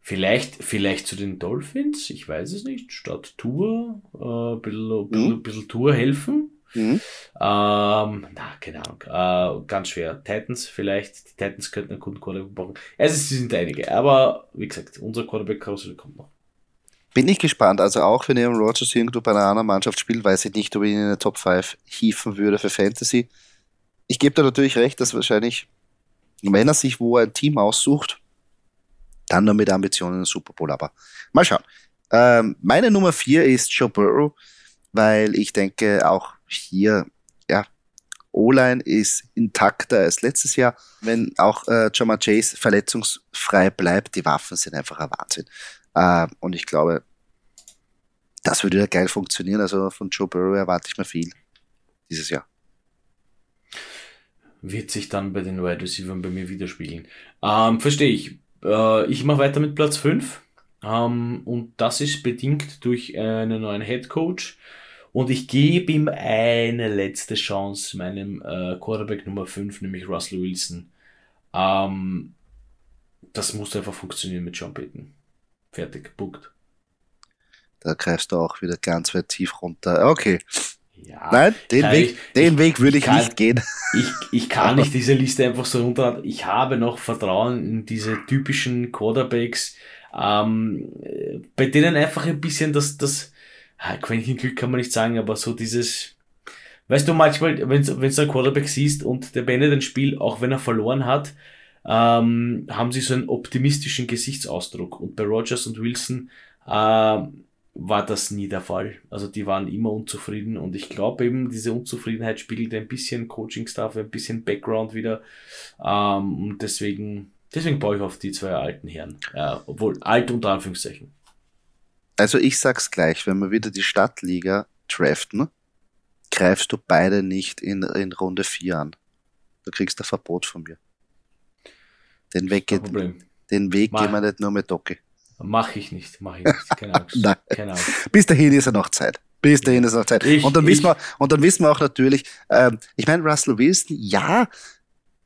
vielleicht, vielleicht zu den Dolphins, ich weiß es nicht, statt Tour, äh, ein bisschen, bisschen, mhm. bisschen Tour helfen. Mhm. Ähm, na, keine Ahnung. Äh, ganz schwer. Titans vielleicht. Die Titans könnten einen guten Quarterback brauchen. Also es sind einige. Aber wie gesagt, unser Quarterback-Karussell kommt noch. Bin ich gespannt. Also auch wenn Aaron Rodgers irgendwo bei einer anderen Mannschaft spielt, weiß ich nicht, ob ich ihn in der Top 5 hieven würde für Fantasy. Ich gebe da natürlich recht, dass wahrscheinlich, wenn er sich wo ein Team aussucht, dann nur mit Ambitionen in den Super Bowl. Aber mal schauen. Ähm, meine Nummer 4 ist Joe Burrow, weil ich denke, auch hier, ja, O-Line ist intakter als letztes Jahr. Wenn auch äh, Jama Chase verletzungsfrei bleibt, die Waffen sind einfach ein Wahnsinn. Äh, und ich glaube, das würde ja geil funktionieren. Also von Joe Burrow erwarte ich mir viel dieses Jahr. Wird sich dann bei den Wide Receivers bei mir widerspiegeln. Ähm, Verstehe ich. Äh, ich mache weiter mit Platz 5. Ähm, und das ist bedingt durch einen neuen Head Coach. Und ich gebe ihm eine letzte Chance, meinem äh, Quarterback Nummer 5, nämlich Russell Wilson. Ähm, das muss einfach funktionieren mit John Payton. Fertig, Punkt. Da greifst du auch wieder ganz weit tief runter. Okay. Ja, Nein, den Weg, ich, den ich, Weg würde ich, kann, nicht gehen. Ich, ich kann nicht [laughs] diese Liste einfach so runter. Ich habe noch Vertrauen in diese typischen Quarterbacks, ähm, bei denen einfach ein bisschen das, das, Quäntchen Glück kann man nicht sagen, aber so dieses, weißt du, manchmal, wenn du einen Quarterback siehst und der beendet ein Spiel, auch wenn er verloren hat, ähm, haben sie so einen optimistischen Gesichtsausdruck. Und bei Rogers und Wilson äh, war das nie der Fall. Also die waren immer unzufrieden und ich glaube eben, diese Unzufriedenheit spiegelt ein bisschen Coaching-Staff, ein bisschen Background wieder. Ähm, und deswegen, deswegen baue ich auf die zwei alten Herren. Äh, obwohl alt unter Anführungszeichen. Also ich sag's gleich, wenn wir wieder die Stadtliga draften, greifst du beide nicht in, in Runde 4 an. Du kriegst ein Verbot von mir. Den Weg, geht, den Weg gehen wir nicht nur mit Docke. Mach ich nicht, mach ich nicht. Keine Angst. [laughs] Keine Angst. Bis dahin ist er noch Zeit. Bis dahin ist noch Zeit. Ich, und dann ich, wissen wir, und dann wissen wir auch natürlich, ähm, ich meine, Russell Wilson, ja,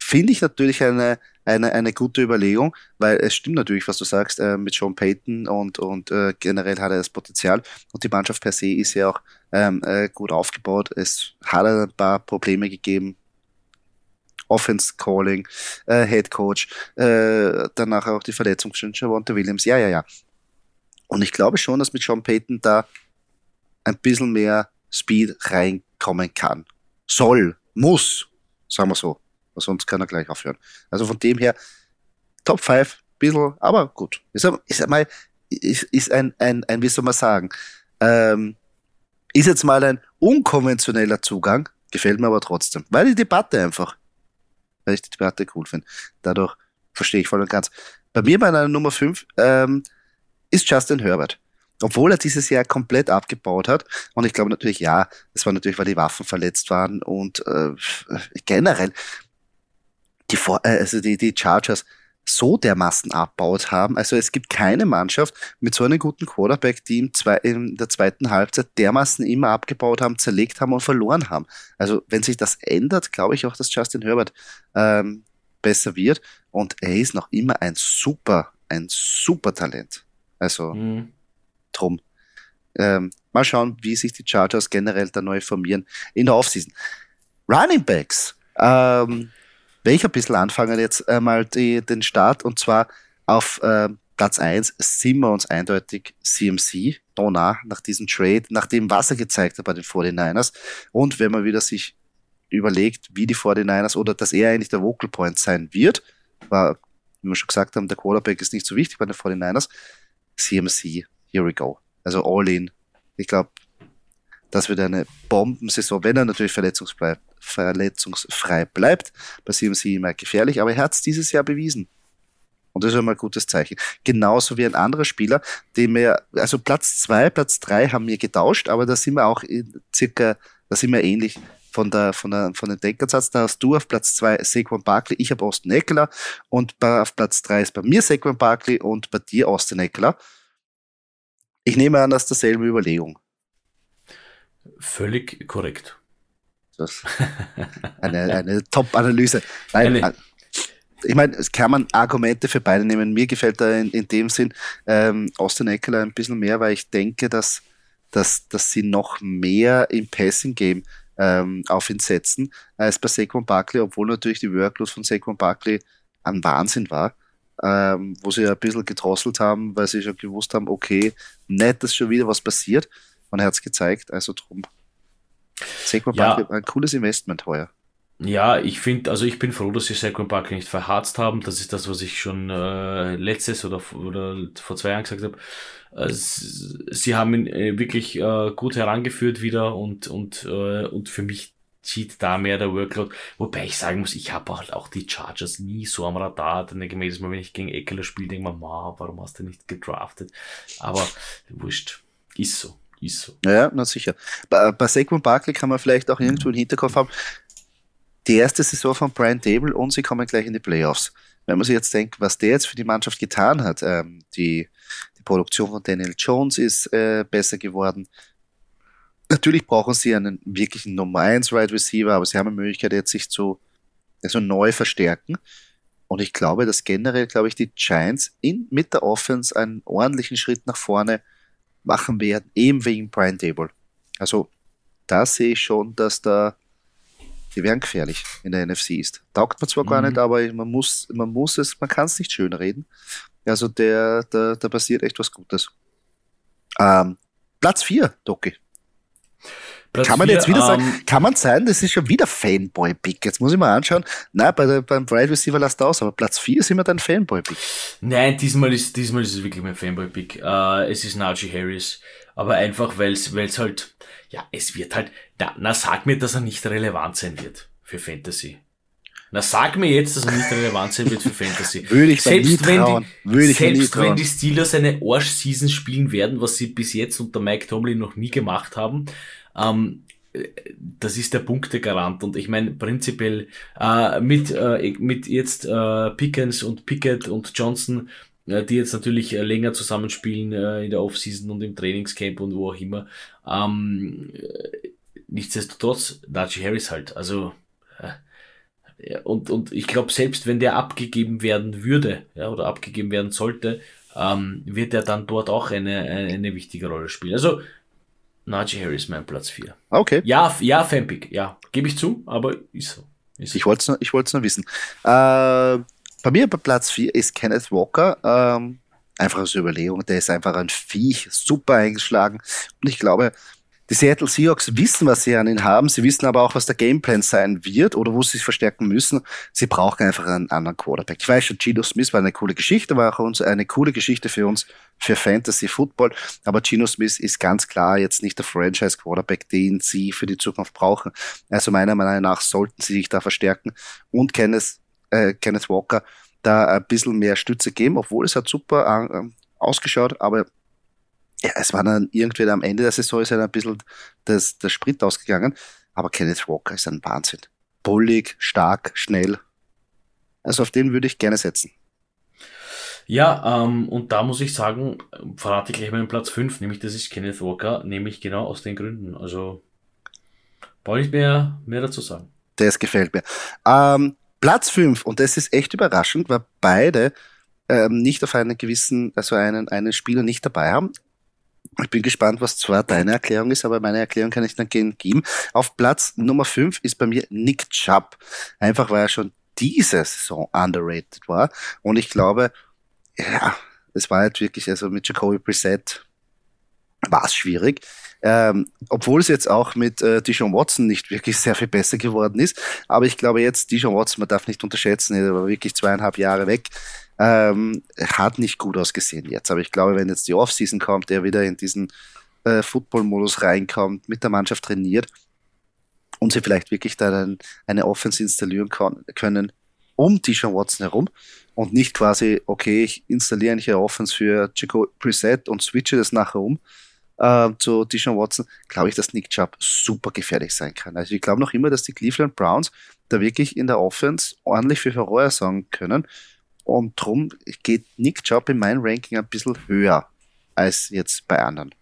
finde ich natürlich eine, eine, eine gute Überlegung, weil es stimmt natürlich, was du sagst, äh, mit Sean Payton und, und äh, generell hat er das Potenzial und die Mannschaft per se ist ja auch ähm, äh, gut aufgebaut. Es hat ein paar Probleme gegeben. Offense Calling, äh, Head Coach, äh, danach auch die Verletzung von Javonte Williams. Ja, ja, ja. Und ich glaube schon, dass mit Sean Payton da ein bisschen mehr Speed reinkommen kann. Soll, muss, sagen wir so sonst kann er gleich aufhören. Also von dem her, Top 5, bisschen, aber gut. Ist, ist einmal, ist, ist ein, ein, ein, wie soll man sagen, ähm, ist jetzt mal ein unkonventioneller Zugang, gefällt mir aber trotzdem, weil die Debatte einfach, weil ich die Debatte cool finde. Dadurch verstehe ich voll und ganz. Bei mir bei einer Nummer 5 ähm, ist Justin Herbert. Obwohl er dieses Jahr komplett abgebaut hat. Und ich glaube natürlich, ja, das war natürlich, weil die Waffen verletzt waren und äh, generell, die, äh, also die, die Chargers so dermaßen abbaut haben. Also es gibt keine Mannschaft mit so einem guten Quarterback, die im zwei, in der zweiten Halbzeit dermaßen immer abgebaut haben, zerlegt haben und verloren haben. Also wenn sich das ändert, glaube ich auch, dass Justin Herbert ähm, besser wird. Und er ist noch immer ein super, ein super Talent. Also mhm. drum. Ähm, mal schauen, wie sich die Chargers generell da neu formieren in der Offseason. Running Backs. Ähm, will ich ein bisschen anfangen jetzt einmal die, den Start und zwar auf äh, Platz 1 sind wir uns eindeutig CMC, Donna, nach diesem Trade, nach dem, was er gezeigt hat bei den 49ers. Und wenn man wieder sich überlegt, wie die 49ers oder dass er eigentlich der Vocal Point sein wird, war, wie wir schon gesagt haben, der Quarterback ist nicht so wichtig bei den 49ers. CMC, here we go. Also all in. Ich glaube, das wird eine Bombensaison, wenn er natürlich verletzungsfrei, verletzungsfrei bleibt. Bei CMC immer gefährlich, aber er hat es dieses Jahr bewiesen. Und das ist immer ein gutes Zeichen. Genauso wie ein anderer Spieler, den wir, also Platz zwei, Platz drei haben wir getauscht, aber da sind wir auch circa, da sind wir ähnlich von der, von der, von den Denkersatz. Da hast du auf Platz zwei Saquon Barkley, ich habe Austin Eckler und bei, auf Platz drei ist bei mir Saquon Barkley und bei dir Austin Eckler. Ich nehme an, dass dasselbe Überlegung. Völlig korrekt. Das [laughs] eine, eine Top-Analyse. Nein, eine, ich meine, es kann man Argumente für beide nehmen. Mir gefällt da in, in dem Sinn ähm, Austin Eckler ein bisschen mehr, weil ich denke, dass, dass, dass sie noch mehr im Passing-Game ähm, auf ihn setzen als bei Saquon Barkley, obwohl natürlich die Workload von Saquon Barkley ein Wahnsinn war. Ähm, wo sie ein bisschen gedrosselt haben, weil sie schon gewusst haben, okay, nett, dass schon wieder was passiert. Und er hat es gezeigt, also drum. Saquon ja. Barkley, ein cooles Investment heuer. Ja, ich finde, also ich bin froh, dass sie Saquon Barkley nicht verharzt haben. Das ist das, was ich schon äh, letztes oder, oder vor zwei Jahren gesagt habe. Äh, sie haben ihn äh, wirklich äh, gut herangeführt wieder und, und, äh, und für mich zieht da mehr der Workload. Wobei ich sagen muss, ich habe halt auch die Chargers nie so am Radar. Dann denke ich mir jedes Mal, wenn ich gegen Eckler spiele, denke ich mir, warum hast du nicht gedraftet? Aber wurscht, ist so. Ist so. Ja, na sicher. Bei, bei Saquon Barkley kann man vielleicht auch irgendwo im Hinterkopf haben, die erste Saison von Brian Dable und sie kommen gleich in die Playoffs. Wenn man sich jetzt denkt, was der jetzt für die Mannschaft getan hat, ähm, die, die Produktion von Daniel Jones ist äh, besser geworden. Natürlich brauchen sie einen wirklichen Nummer 1 Wide Receiver, aber sie haben eine Möglichkeit, jetzt sich zu also neu verstärken. Und ich glaube, dass generell, glaube ich, die Giants in, mit der Offense einen ordentlichen Schritt nach vorne machen werden, eben wegen Brian Dable. Also da sehe ich schon, dass da die wären gefährlich in der NFC East. Taugt man zwar mhm. gar nicht, aber man muss, man muss es, man kann es nicht schön reden. Also der, der, da passiert echt was Gutes. Ähm, Platz 4, Doki. Kann man jetzt wieder sagen, ähm, kann man sein, das ist schon wieder Fanboy-Pick. Jetzt muss ich mal anschauen. Nein, bei der, beim Wide Receiver lasst aus, aber Platz 4 ist immer dein Fanboy-Pick. Nein, diesmal ist, diesmal ist es wirklich mein Fanboy-Pick. Äh, es ist Najee Harris. Aber einfach, weil es halt, ja, es wird halt, na, na sag mir, dass er nicht relevant sein wird für Fantasy. Na sag mir jetzt, dass er nicht relevant sein wird für Fantasy. [laughs] Würde ich selbst wenn trauen. die, Würde ich selbst wenn die Steelers eine Arsch-Season spielen werden, was sie bis jetzt unter Mike Tomlin noch nie gemacht haben, ähm, das ist der Punktegarant und ich meine prinzipiell äh, mit äh, mit jetzt äh, Pickens und Pickett und Johnson die jetzt natürlich äh, länger zusammenspielen äh, in der Offseason und im Trainingscamp und wo auch immer. Ähm, äh, nichtsdestotrotz, Najee Harris halt. Also äh, und, und ich glaube, selbst wenn der abgegeben werden würde, ja, oder abgegeben werden sollte, ähm, wird er dann dort auch eine, eine wichtige Rolle spielen. Also, Najee Harris mein Platz 4. Okay. Ja, ja, Fanpick, ja. Gebe ich zu, aber ist so. Ist ich wollte es nur, ich nur wissen. Äh, bei mir bei Platz 4 ist Kenneth Walker. Ähm, einfach als Überlegung, der ist einfach ein Viech, super eingeschlagen. Und ich glaube, die Seattle Seahawks wissen, was sie an ihn haben. Sie wissen aber auch, was der Gameplan sein wird oder wo sie sich verstärken müssen. Sie brauchen einfach einen anderen Quarterback. Ich weiß schon, Gino Smith war eine coole Geschichte, war auch uns eine coole Geschichte für uns, für Fantasy Football. Aber Gino Smith ist ganz klar jetzt nicht der Franchise Quarterback, den sie für die Zukunft brauchen. Also meiner Meinung nach sollten sie sich da verstärken. Und Kenneth äh, Kenneth Walker da ein bisschen mehr Stütze geben, obwohl es hat super äh, ausgeschaut, aber ja, es war dann irgendwie am Ende der Saison ist ja ein bisschen das, der Sprit ausgegangen, aber Kenneth Walker ist ein Wahnsinn. Bullig, stark, schnell. Also auf den würde ich gerne setzen. Ja, ähm, und da muss ich sagen, verrate ich gleich meinen Platz 5, nämlich das ist Kenneth Walker, nämlich genau aus den Gründen. Also brauche ich mehr, mehr dazu sagen. Das gefällt mir. Ähm, Platz 5, und das ist echt überraschend, weil beide ähm, nicht auf einen gewissen, also einen, einen Spieler nicht dabei haben. Ich bin gespannt, was zwar deine Erklärung ist, aber meine Erklärung kann ich dann geben. Auf Platz Nummer 5 ist bei mir Nick Chubb. Einfach weil er schon diese Saison underrated war. Und ich glaube, ja, es war halt wirklich, also mit Jacoby Brissett war es schwierig. Ähm, obwohl es jetzt auch mit äh, Dijon Watson nicht wirklich sehr viel besser geworden ist. Aber ich glaube jetzt, Dijon Watson, man darf nicht unterschätzen, er war wirklich zweieinhalb Jahre weg. Ähm, hat nicht gut ausgesehen jetzt. Aber ich glaube, wenn jetzt die Offseason kommt, er wieder in diesen äh, Football-Modus reinkommt, mit der Mannschaft trainiert und sie vielleicht wirklich dann eine Offense installieren können um Dijon Watson herum und nicht quasi, okay, ich installiere eine Offense für Chico Preset und switche das nachher um äh, zu Dijon Watson, glaube ich, dass Nick Chubb super gefährlich sein kann. Also ich glaube noch immer, dass die Cleveland Browns da wirklich in der Offense ordentlich für Furore sorgen können. Und drum geht Nick Chubb in meinem Ranking ein bisschen höher als jetzt bei anderen.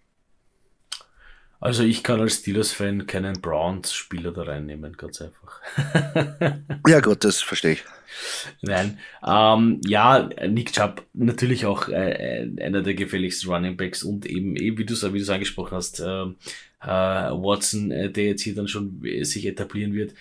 Also ich kann als Steelers-Fan keinen Browns-Spieler da reinnehmen, ganz einfach. [laughs] ja gut, das verstehe ich. Nein, ähm, ja, Nick Chubb natürlich auch äh, äh einer der gefährlichsten Running Backs und eben, eben wie du es wie du's angesprochen hast, äh, äh, Watson, äh, der jetzt hier dann schon sich etablieren wird.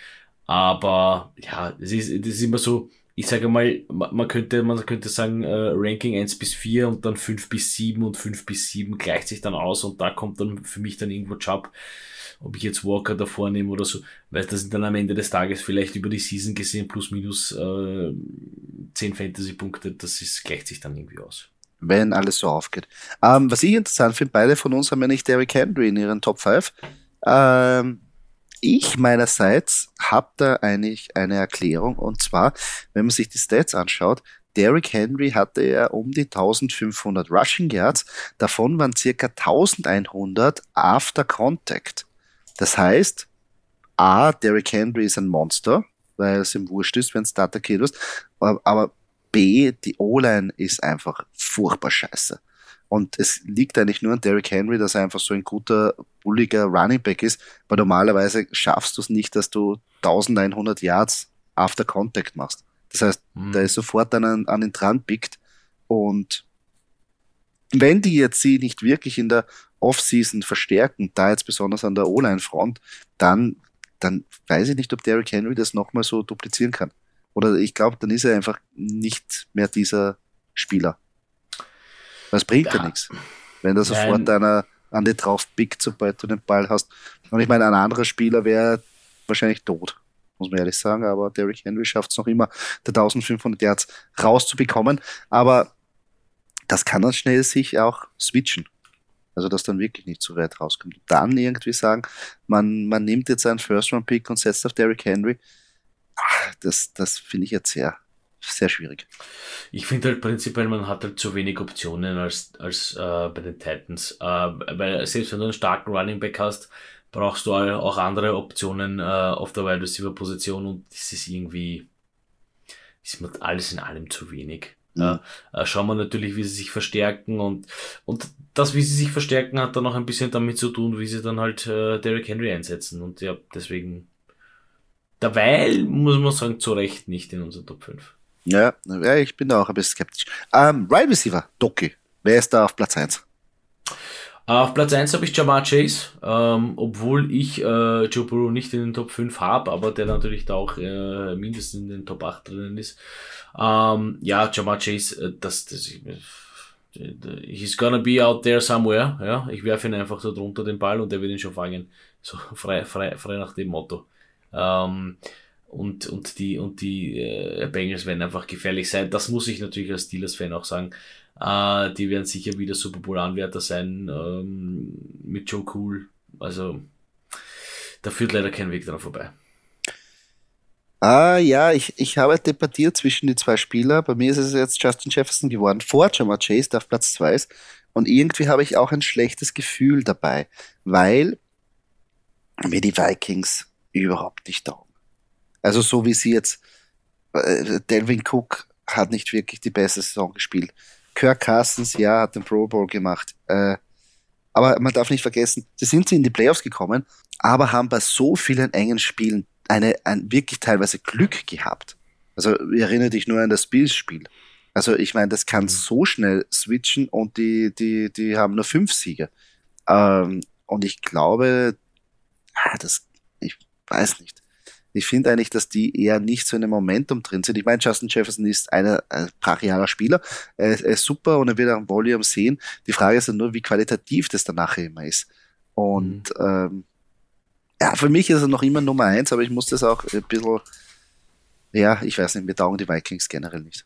Aber ja, es ist, das ist immer so, ich sage mal, man könnte, man könnte sagen, äh, Ranking 1 bis 4 und dann 5 bis 7 und 5 bis 7 gleicht sich dann aus und da kommt dann für mich dann irgendwo Chubb, ob ich jetzt Walker davor nehme oder so, weil das sind dann am Ende des Tages vielleicht über die Season gesehen plus minus äh, 10 Fantasy-Punkte, das ist, gleicht sich dann irgendwie aus. Wenn alles so aufgeht. Ähm, was ich interessant finde, beide von uns haben ja nicht Derrick Henry in ihren Top 5. Ähm, ich meinerseits habe da eigentlich eine Erklärung und zwar, wenn man sich die Stats anschaut, Derrick Henry hatte ja um die 1500 Rushing Yards, davon waren circa 1100 after contact. Das heißt, A, Derrick Henry ist ein Monster, weil es ihm wurscht ist, wenn es da attackiert wird, aber B, die O-Line ist einfach furchtbar scheiße. Und es liegt eigentlich nur an Derrick Henry, dass er einfach so ein guter, bulliger Running Back ist, weil normalerweise schaffst du es nicht, dass du 1100 Yards after Contact machst. Das heißt, mhm. der ist sofort dann an, an den dran pickt und wenn die jetzt sie nicht wirklich in der Offseason verstärken, da jetzt besonders an der O-Line-Front, dann, dann weiß ich nicht, ob Derrick Henry das nochmal so duplizieren kann. Oder ich glaube, dann ist er einfach nicht mehr dieser Spieler. Das bringt ja, ja nichts. Wenn da sofort Nein. einer an die drauf pickt, sobald du den Ball hast. Und ich meine, ein anderer Spieler wäre wahrscheinlich tot, muss man ehrlich sagen. Aber Derrick Henry schafft es noch immer, der 1500 Yards rauszubekommen. Aber das kann dann schnell sich auch switchen. Also, dass dann wirklich nicht so weit rauskommt. Dann irgendwie sagen, man, man nimmt jetzt einen First-Round-Pick und setzt auf Derrick Henry. Ach, das, das finde ich jetzt sehr, sehr schwierig. Ich finde halt prinzipiell, man hat halt zu wenig Optionen als, als äh, bei den Titans. Äh, weil selbst wenn du einen starken Running Back hast, brauchst du auch andere Optionen äh, auf der Wide Receiver Position und das ist irgendwie, ist mir alles in allem zu wenig. Mhm. Äh, schauen wir natürlich, wie sie sich verstärken und, und das, wie sie sich verstärken, hat dann auch ein bisschen damit zu tun, wie sie dann halt äh, Derrick Henry einsetzen und ja, deswegen, derweil muss man sagen, zu Recht nicht in unserer Top 5. Ja, ja, ich bin da auch ein bisschen skeptisch. Ähm, Right Receiver, Doki. Wer ist da auf Platz 1? Auf Platz 1 habe ich Jamar Chase, ähm, obwohl ich äh, Joe Burrow nicht in den Top 5 habe, aber der natürlich da auch äh, mindestens in den Top 8 drinnen ist. Ähm, ja, Jamar Chase, äh, das, das äh, he's gonna be out there somewhere. Ja, ich werfe ihn einfach so drunter den Ball und der wird ihn schon fangen. So frei, frei, frei nach dem Motto. Ähm, und, und die, und die äh, Bengals werden einfach gefährlich sein. Das muss ich natürlich als Steelers-Fan auch sagen. Äh, die werden sicher wieder Super Bowl-Anwärter sein ähm, mit Joe Cool. Also da führt leider kein Weg dran vorbei. Ah ja, ich, ich habe debattiert zwischen die zwei Spieler. Bei mir ist es jetzt Justin Jefferson geworden, vor Jamar Chase, der auf Platz 2 ist. Und irgendwie habe ich auch ein schlechtes Gefühl dabei, weil mir die Vikings überhaupt nicht taugen. Also so wie sie jetzt, äh, Delvin Cook hat nicht wirklich die beste Saison gespielt. Kirk Carstens, ja, hat den Pro Bowl gemacht. Äh, aber man darf nicht vergessen, sie sind sie in die Playoffs gekommen, aber haben bei so vielen engen Spielen eine, ein wirklich teilweise Glück gehabt. Also erinnere dich nur an das Bills-Spiel. Also ich meine, das kann so schnell switchen und die, die, die haben nur fünf Siege. Ähm, und ich glaube, ah, das, ich weiß nicht Ich finde eigentlich, dass die eher nicht so in einem Momentum drin sind. Ich meine, Justin Jefferson ist ein, ein brachialer Spieler. Er, er, ist super und er wird auch ein Volume sehen. Die Frage ist dann nur, wie qualitativ das danach immer ist. Und mhm. ähm, ja, für mich ist er noch immer Nummer eins, aber ich muss das auch ein bisschen, ja, ich weiß nicht, mir taugen die Vikings generell nicht.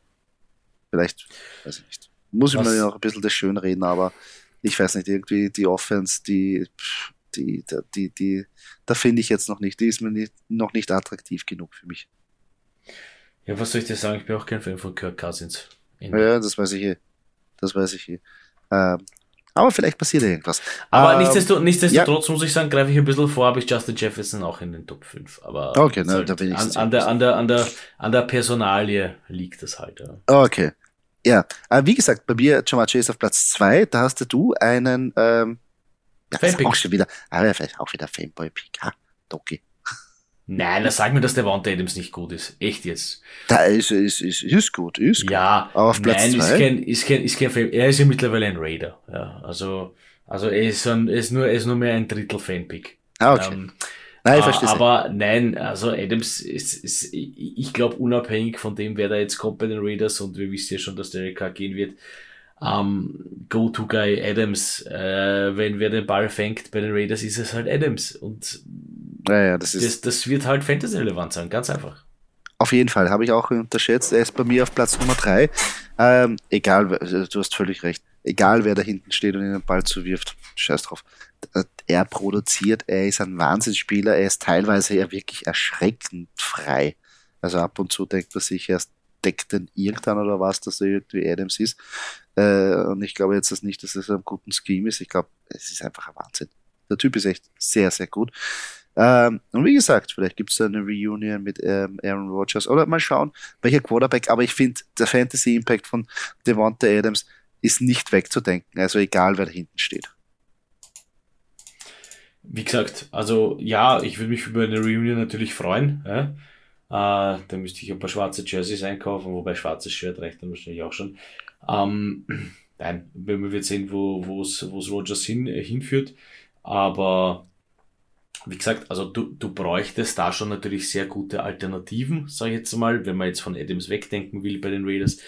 Vielleicht, weiß ich nicht. Muss ich Was? mir ja auch ein bisschen das schön reden, aber ich weiß nicht, irgendwie die Offense, die, die, die, die, die da finde ich jetzt noch nicht, die ist mir nicht, noch nicht attraktiv genug für mich. Ja, was soll ich dir sagen? Ich bin auch kein Fan von Kirk Cousins. Ja, das weiß ich eh. Das weiß ich eh. Ähm, aber vielleicht passiert irgendwas. Aber ähm, nichtsdestotrotz, nichtsdestotrotz ja. muss ich sagen, greife ich ein bisschen vor, habe ich Justin Jefferson auch in den Top 5. Aber okay, ne, halt da bin ich an, an, der, an, der, an, der, an der Personalie liegt es halt. Ja. Okay. Ja, aber wie gesagt, bei mir Jamar Chase auf Platz 2, da hast du einen ähm, ja, das ist auch schon wieder, aber vielleicht auch wieder Fanboy-Pick, ha, Doki. Nein, dann sag mir, dass der Wand Adams nicht gut ist. Echt jetzt. Da ist, ist, ist, ist gut, ist gut. Ja, aber auf Platz nein, zwei? Ist kein, ist kein, ist kein Fan. Er ist ja mittlerweile ein Raider. Ja, also, also er ist, ein, er ist nur, er ist nur mehr ein Drittel Fanpick. Ah, okay. Ähm, nein, ich verstehe Aber nein, also Adams ist, ist ich glaube, unabhängig von dem, wer da jetzt kommt bei den Raiders und wir wissen ja schon, dass der K gehen wird, ähm, Go-To-Guy Adams, äh, wenn wer den Ball fängt bei den Raiders, ist es halt Adams. Und ja, ja, das, das, das wird halt Fantasy-relevant sein, ganz einfach. Auf jeden Fall, habe ich auch unterschätzt. Er ist bei mir auf Platz Nummer drei. Ähm, egal, du hast völlig recht. Egal, wer da hinten steht und den Ball zuwirft, scheiß drauf. Er produziert, er ist ein Wahnsinnsspieler, er ist teilweise ja wirklich erschreckend frei. Also ab und zu denkt er sich erst, deckt denn irgendwann oder was, dass er irgendwie Adams ist. Äh, und ich glaube jetzt das nicht, dass es ein guten Scheme ist. Ich glaube, es ist einfach ein Wahnsinn. Der Typ ist echt sehr, sehr gut. Ähm, und wie gesagt, vielleicht gibt es eine Reunion mit ähm, Aaron Rodgers oder mal schauen, welcher Quarterback. Aber ich finde, der Fantasy-Impact von Devonta Adams ist nicht wegzudenken. Also egal, wer da hinten steht. Wie gesagt, also ja, ich würde mich über eine Reunion natürlich freuen. Ja? Äh, da müsste ich ein paar schwarze Jerseys einkaufen, wobei schwarzes Shirt reicht dann wahrscheinlich auch schon. Ähm, nein, wir werden sehen, wo es Rogers hin, äh, hinführt. Aber wie gesagt, also du, du bräuchtest da schon natürlich sehr gute Alternativen, sage ich jetzt mal, wenn man jetzt von Adams wegdenken will bei den Raiders.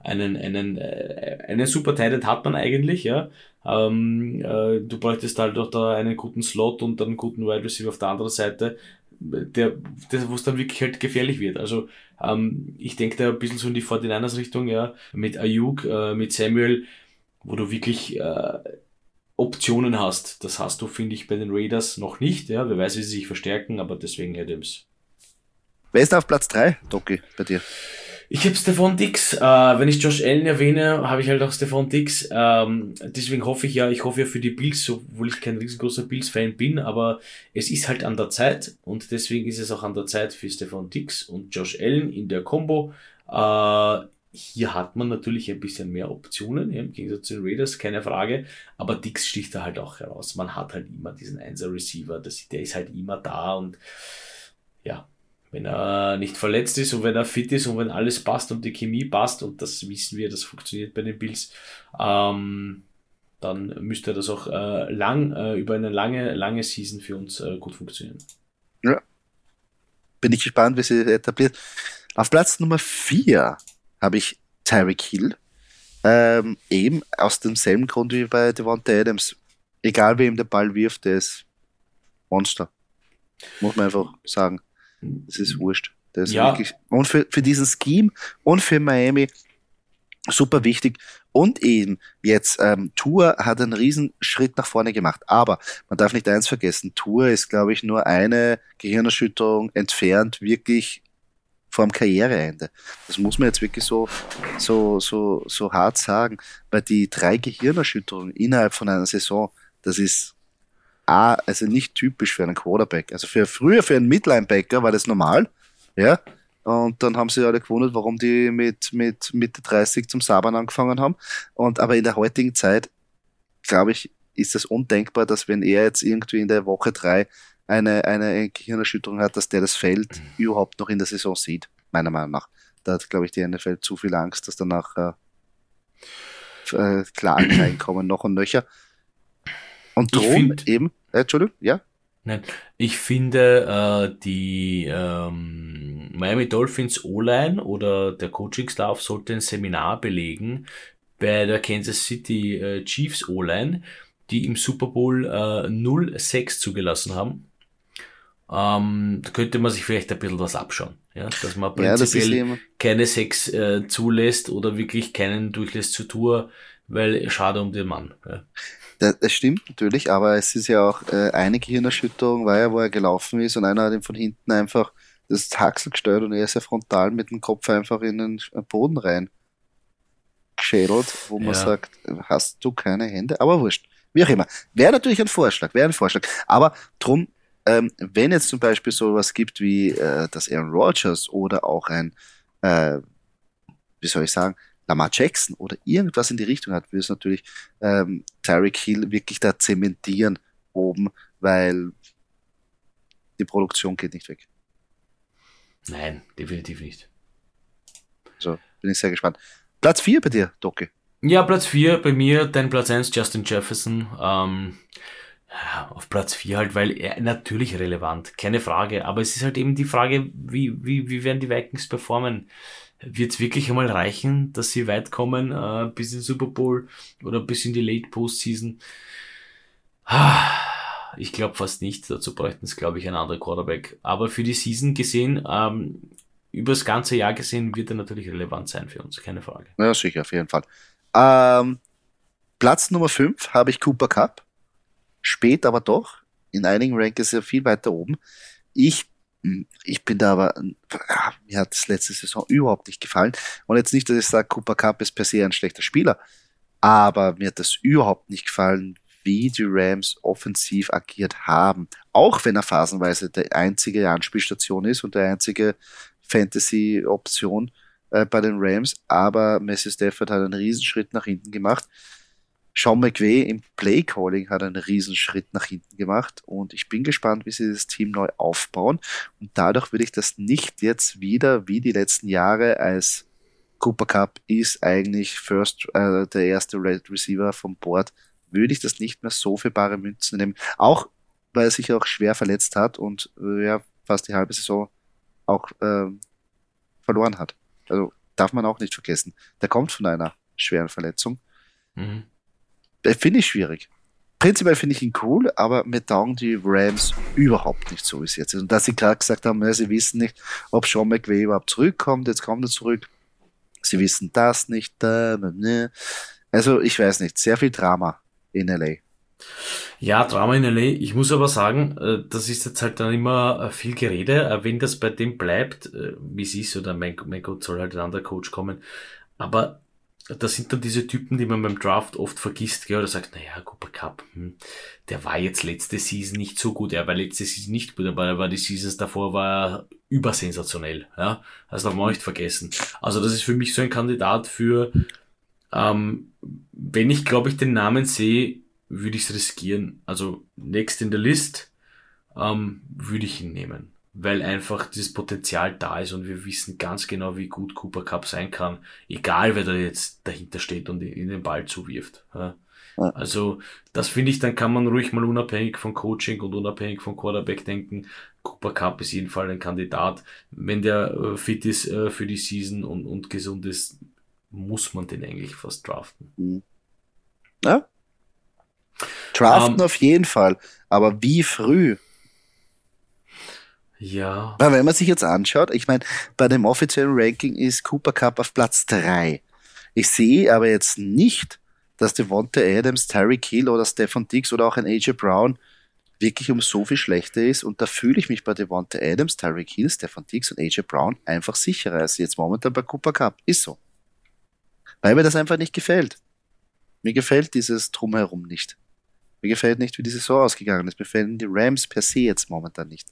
Einen, einen, äh, einen super Titan hat man eigentlich, ja. Ähm, äh, du bräuchtest halt auch da einen guten Slot und einen guten Wide Receiver auf der anderen Seite der, der wo es dann wirklich halt gefährlich wird. Also ähm, ich denke da ein bisschen so in die 49ers Richtung, ja, mit Ayuk, äh, mit Samuel, wo du wirklich äh, Optionen hast. Das hast du, finde ich, bei den Raiders noch nicht. Ja, wer weiß, wie sie sich verstärken, aber deswegen Adams. Wer ist auf Platz 3, Doki, bei dir? Ich habe Stefan Dix. Äh, wenn ich Josh Allen erwähne, habe ich halt auch Stefan Dix. Ähm, deswegen hoffe ich ja, ich hoffe ja für die Bills, obwohl ich kein riesengroßer Bills-Fan bin, aber es ist halt an der Zeit und deswegen ist es auch an der Zeit für Stefan Dix und Josh Allen in der Combo. Äh, hier hat man natürlich ein bisschen mehr Optionen, im Gegensatz zu den Raiders, keine Frage. Aber Dix sticht da halt auch heraus. Man hat halt immer diesen 1er Receiver, der ist halt immer da und ja, wenn er nicht verletzt ist und wenn er fit ist und wenn alles passt und die Chemie passt und das wissen wir, das funktioniert bei den Bills, ähm, dann müsste das auch äh, lang äh, über eine lange, lange Season für uns äh, gut funktionieren. Ja. Bin ich gespannt, wie sie etabliert. Auf Platz Nummer 4 habe ich Tyreek Hill. Ähm, eben aus demselben Grund wie bei Devonta Adams. Egal wem der Ball wirft, der ist Monster. Muss man einfach sagen. Das ist wurscht. Das ist ja. wirklich, und für, für diesen Scheme und für Miami super wichtig. Und eben jetzt, ähm, Tour hat einen riesen Schritt nach vorne gemacht. Aber man darf nicht eins vergessen, Tour ist, glaube ich, nur eine Gehirnerschütterung entfernt, wirklich vorm Karriereende. Das muss man jetzt wirklich so, so, so, so hart sagen, weil die drei Gehirnerschütterungen innerhalb von einer Saison, das ist A, also nicht typisch für einen Quarterback. Also für früher für einen Midlinebacker war das normal, ja. Und dann haben sie alle gewundert, warum die mit, mit Mitte 30 zum Sabern angefangen haben. Und aber in der heutigen Zeit, glaube ich, ist es undenkbar, dass wenn er jetzt irgendwie in der Woche drei eine, eine Gehirnerschütterung hat, dass der das Feld mhm. überhaupt noch in der Saison sieht, meiner Meinung nach. Da hat, glaube ich, die NFL zu viel Angst, dass danach äh, äh, Klagen reinkommen, noch und nöcher. Und drum eben, äh, Entschuldigung, ja? Nein, ich finde äh, die ähm, Miami Dolphins O-Line oder der Coaching-Staff sollte ein Seminar belegen bei der Kansas City äh, Chiefs O-Line, die im Super Bowl äh, 0-6 zugelassen haben. Ähm, da könnte man sich vielleicht ein bisschen was abschauen. Ja? Dass man prinzipiell ja, das keine Sex äh, zulässt oder wirklich keinen durchlässt zur Tour, weil schade um den Mann. Ja. Das, das stimmt natürlich, aber es ist ja auch äh, eine Gehirnerschütterung, war ja, wo er gelaufen ist und einer hat ihm von hinten einfach das Haxel gesteuert und er ist ja frontal mit dem Kopf einfach in den Boden rein geschädelt, wo man ja. sagt, hast du keine Hände? Aber wurscht. Wie auch immer. Wäre natürlich ein Vorschlag, wäre ein Vorschlag. Aber drum, ähm, wenn jetzt zum Beispiel sowas gibt wie äh, das Aaron Rodgers oder auch ein, äh, wie soll ich sagen, Lamar Jackson oder irgendwas in die Richtung hat, würde es natürlich ähm, Tyreek Hill wirklich da zementieren oben, weil die Produktion geht nicht weg. Nein, definitiv nicht. So, bin ich sehr gespannt. Platz 4 bei dir, Doki. Ja, Platz 4 bei mir, dein Platz 1 Justin Jefferson. Ähm, auf Platz 4 halt, weil er natürlich relevant, keine Frage. Aber es ist halt eben die Frage, wie, wie, wie werden die Vikings performen? Wird es wirklich einmal reichen, dass sie weit kommen äh, bis in Super Bowl oder bis in die Late Postseason? Ich glaube fast nicht. Dazu bräuchten es, glaube ich, ein anderer Quarterback. Aber für die Season gesehen, ähm, über das ganze Jahr gesehen, wird er natürlich relevant sein für uns, keine Frage. Ja, sicher, auf jeden Fall. Ähm, Platz Nummer 5 habe ich Cooper Cup. Spät aber doch. In einigen Rankings ja viel weiter oben. Ich ich bin da aber, ja, mir hat das letzte Saison überhaupt nicht gefallen. Und jetzt nicht, dass ich sage, Cooper Cup ist per se ein schlechter Spieler, aber mir hat das überhaupt nicht gefallen, wie die Rams offensiv agiert haben. Auch wenn er phasenweise der einzige Anspielstation ist und der einzige Fantasy-Option äh, bei den Rams, aber Messi Stafford hat einen Riesenschritt nach hinten gemacht. Sean McVay im Playcalling hat einen Riesenschritt nach hinten gemacht und ich bin gespannt, wie sie das Team neu aufbauen und dadurch würde ich das nicht jetzt wieder wie die letzten Jahre als Cooper Cup ist eigentlich first äh, der erste Red Receiver vom Board, würde ich das nicht mehr so für bare Münzen nehmen. Auch weil er sich auch schwer verletzt hat und äh, ja fast die halbe Saison auch äh, verloren hat. Also darf man auch nicht vergessen. Der kommt von einer schweren Verletzung. Mhm. Äh, finde ich schwierig. Prinzipiell finde ich ihn cool, aber mir taugen die Rams überhaupt nicht so, wie es jetzt ist. Und dass sie gerade gesagt haben, ja, sie wissen nicht, ob Sean McVay überhaupt zurückkommt, jetzt kommt er zurück. Sie wissen das nicht. Also ich weiß nicht, sehr viel Drama in LA. Ja, Drama in LA. Ich muss aber sagen, äh, das ist jetzt halt dann immer äh, viel Gerede. Wenn das bei dem bleibt, wie es ist, oder mein, mein Gott, soll halt ein anderer Coach kommen. Aber das sind dann diese Typen, die man beim Draft oft vergisst, gell, oder sagt, naja, Cooper Cup, hm, der war jetzt letzte Season nicht so gut, er war letzte Season nicht gut, aber er war die Seasons davor war er übersensationell, ja, das darf man nicht vergessen. Also das ist für mich so ein Kandidat für, ähm, wenn ich, glaube ich, den Namen sehe, würde ich es riskieren. Also next in the list ähm, würde ich ihn nehmen weil einfach dieses Potenzial da ist und wir wissen ganz genau, wie gut Cooper Cup sein kann, egal wer da jetzt dahinter steht und in den Ball zuwirft. Also das finde ich, dann kann man ruhig mal unabhängig von Coaching und unabhängig von Quarterback denken, Cooper Cup ist jeden Fall ein Kandidat. Wenn der äh, fit ist äh, für die Season und, und gesund ist, muss man den eigentlich fast draften. Mhm. Ja. Draften um, ähm, auf jeden Fall. Aber wie früh? Ja. Weil wenn man sich jetzt anschaut, ich meine, bei dem offiziellen Ranking ist Cooper Cup auf Platz drei. Ich sehe aber jetzt nicht, dass Devonta Adams, Terry Kill oder Stefan Dix oder auch ein AJ Brown wirklich um so viel schlechter ist. Und da fühle ich mich bei Devonta Adams, Terry Kill, Stefan Dix und AJ Brown einfach sicherer als jetzt momentan bei Cooper Cup. Ist so. Weil mir das einfach nicht gefällt. Mir gefällt dieses Drumherum nicht. Mir gefällt nicht, wie die Saison ausgegangen ist. Mir gefallen die Rams per se jetzt momentan nicht.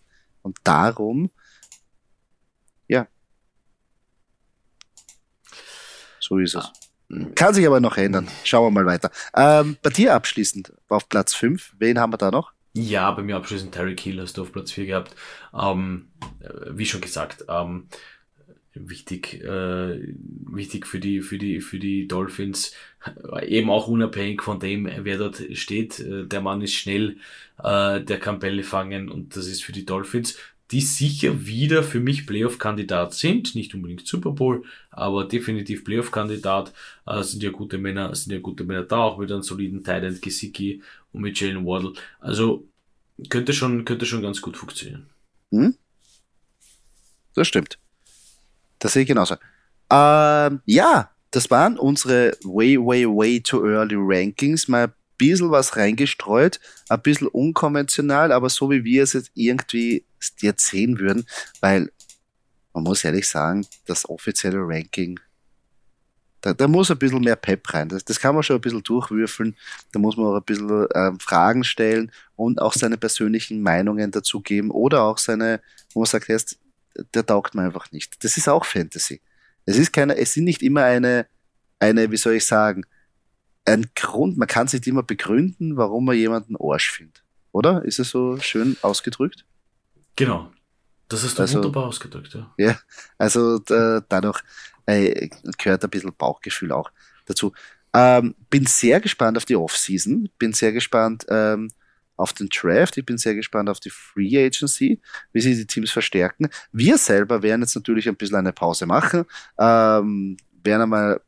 Und darum, ja. So ist es. Kann sich aber noch ändern. Schauen wir mal weiter. Ähm, bei dir abschließend auf Platz 5, wen haben wir da noch? Ja, bei mir abschließend Terry Kiel hast du auf Platz 4 gehabt. Ähm, wie schon gesagt, ähm, wichtig, äh, wichtig für die, für die, für die Dolphins. Eben auch unabhängig von dem, wer dort steht. Äh, der Mann ist schnell, äh, der kann Bälle fangen und das ist für die Dolphins, die sicher wieder für mich Playoff-Kandidat sind. Nicht unbedingt Super Bowl, aber definitiv Playoff-Kandidat. Äh, sind ja gute Männer, sind ja gute Männer da, auch mit einem soliden Tight Gesicki und mit Jalen Waddle. Also könnte schon, könnte schon ganz gut funktionieren. Hm? Das stimmt. Das sehe ich genauso. Ähm, ja, das waren unsere way, way, way too early Rankings. Mal ein bisschen was reingestreut, ein bisschen unkonventional, aber so wie wir es jetzt irgendwie jetzt sehen würden, weil man muss ehrlich sagen, das offizielle Ranking, da, da muss ein bisschen mehr Pep rein. Das, das kann man schon ein bisschen durchwürfeln. Da muss man auch ein bisschen ähm, Fragen stellen und auch seine persönlichen Meinungen dazu geben oder auch seine, wo man sagt, erst der taugt mir einfach nicht. Das ist auch Fantasy. Es ist keine, es sind nicht immer eine, eine, wie soll ich sagen, ein Grund, man kann sich immer begründen, warum man jemanden Arsch findet. Oder? Ist es so schön ausgedrückt? Genau. Das ist also, wunderbar ausgedrückt, ja. Ja, also da, dadurch äh, gehört ein bisschen Bauchgefühl auch dazu. Ähm, bin sehr gespannt auf die Offseason, bin sehr gespannt, ähm, auf den Draft. Ich bin sehr gespannt auf die Free Agency, wie sie die Teams verstärken. Wir selber werden jetzt natürlich ein bisschen eine Pause machen, ähm, werden einmal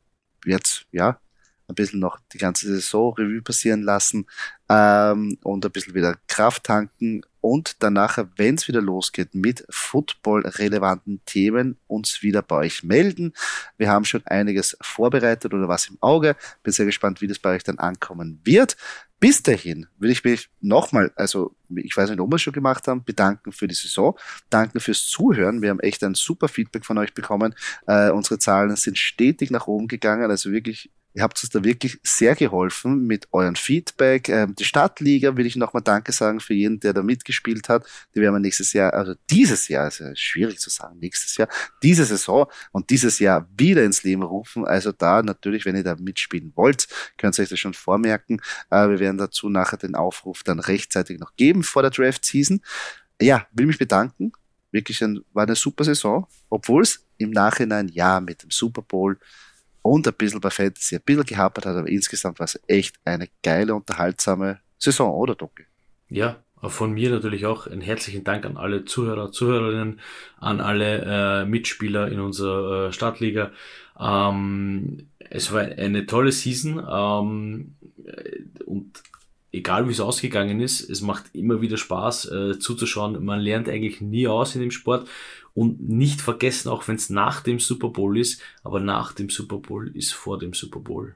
jetzt, ja, ein bisschen noch die ganze Saison Revue passieren lassen ähm, und ein bisschen wieder Kraft tanken und danach, wenn es wieder losgeht mit Football-relevanten Themen, uns wieder bei euch melden. Wir haben schon einiges vorbereitet oder was im Auge. Bin sehr gespannt, wie das bei euch dann ankommen wird. Bis dahin will ich mich nochmal, also ich weiß nicht, ob wir es schon gemacht haben, bedanken für die Saison, danken fürs Zuhören. Wir haben echt ein super Feedback von euch bekommen. Äh, unsere Zahlen sind stetig nach oben gegangen, also wirklich Ihr habt uns da wirklich sehr geholfen mit euren Feedback. Ähm, die Stadtliga will ich nochmal Danke sagen für jeden, der da mitgespielt hat. Die werden wir nächstes Jahr, also dieses Jahr, ist ja schwierig zu sagen, nächstes Jahr, diese Saison und dieses Jahr wieder ins Leben rufen. Also da natürlich, wenn ihr da mitspielen wollt, könnt ihr euch das schon vormerken. Äh, wir werden dazu nachher den Aufruf dann rechtzeitig noch geben vor der Draft Season. Ja, will mich bedanken. Wirklich ein, war eine super Saison, obwohl es im Nachhinein ja mit dem Super Bowl und ein bisschen bei Fantasy ein bisschen gehapert hat, aber insgesamt war es echt eine geile, unterhaltsame Saison, oder Doki? Ja, von mir natürlich auch einen herzlichen Dank an alle Zuhörer, Zuhörerinnen, an alle äh, Mitspieler in unserer äh, Stadtliga. Ähm, es war eine tolle Season ähm, und egal wie es ausgegangen ist, es macht immer wieder Spaß äh, zuzuschauen. Man lernt eigentlich nie aus in dem Sport und nicht vergessen, auch wenn es nach dem Super Bowl ist, aber nach dem Super Bowl ist vor dem Super Bowl.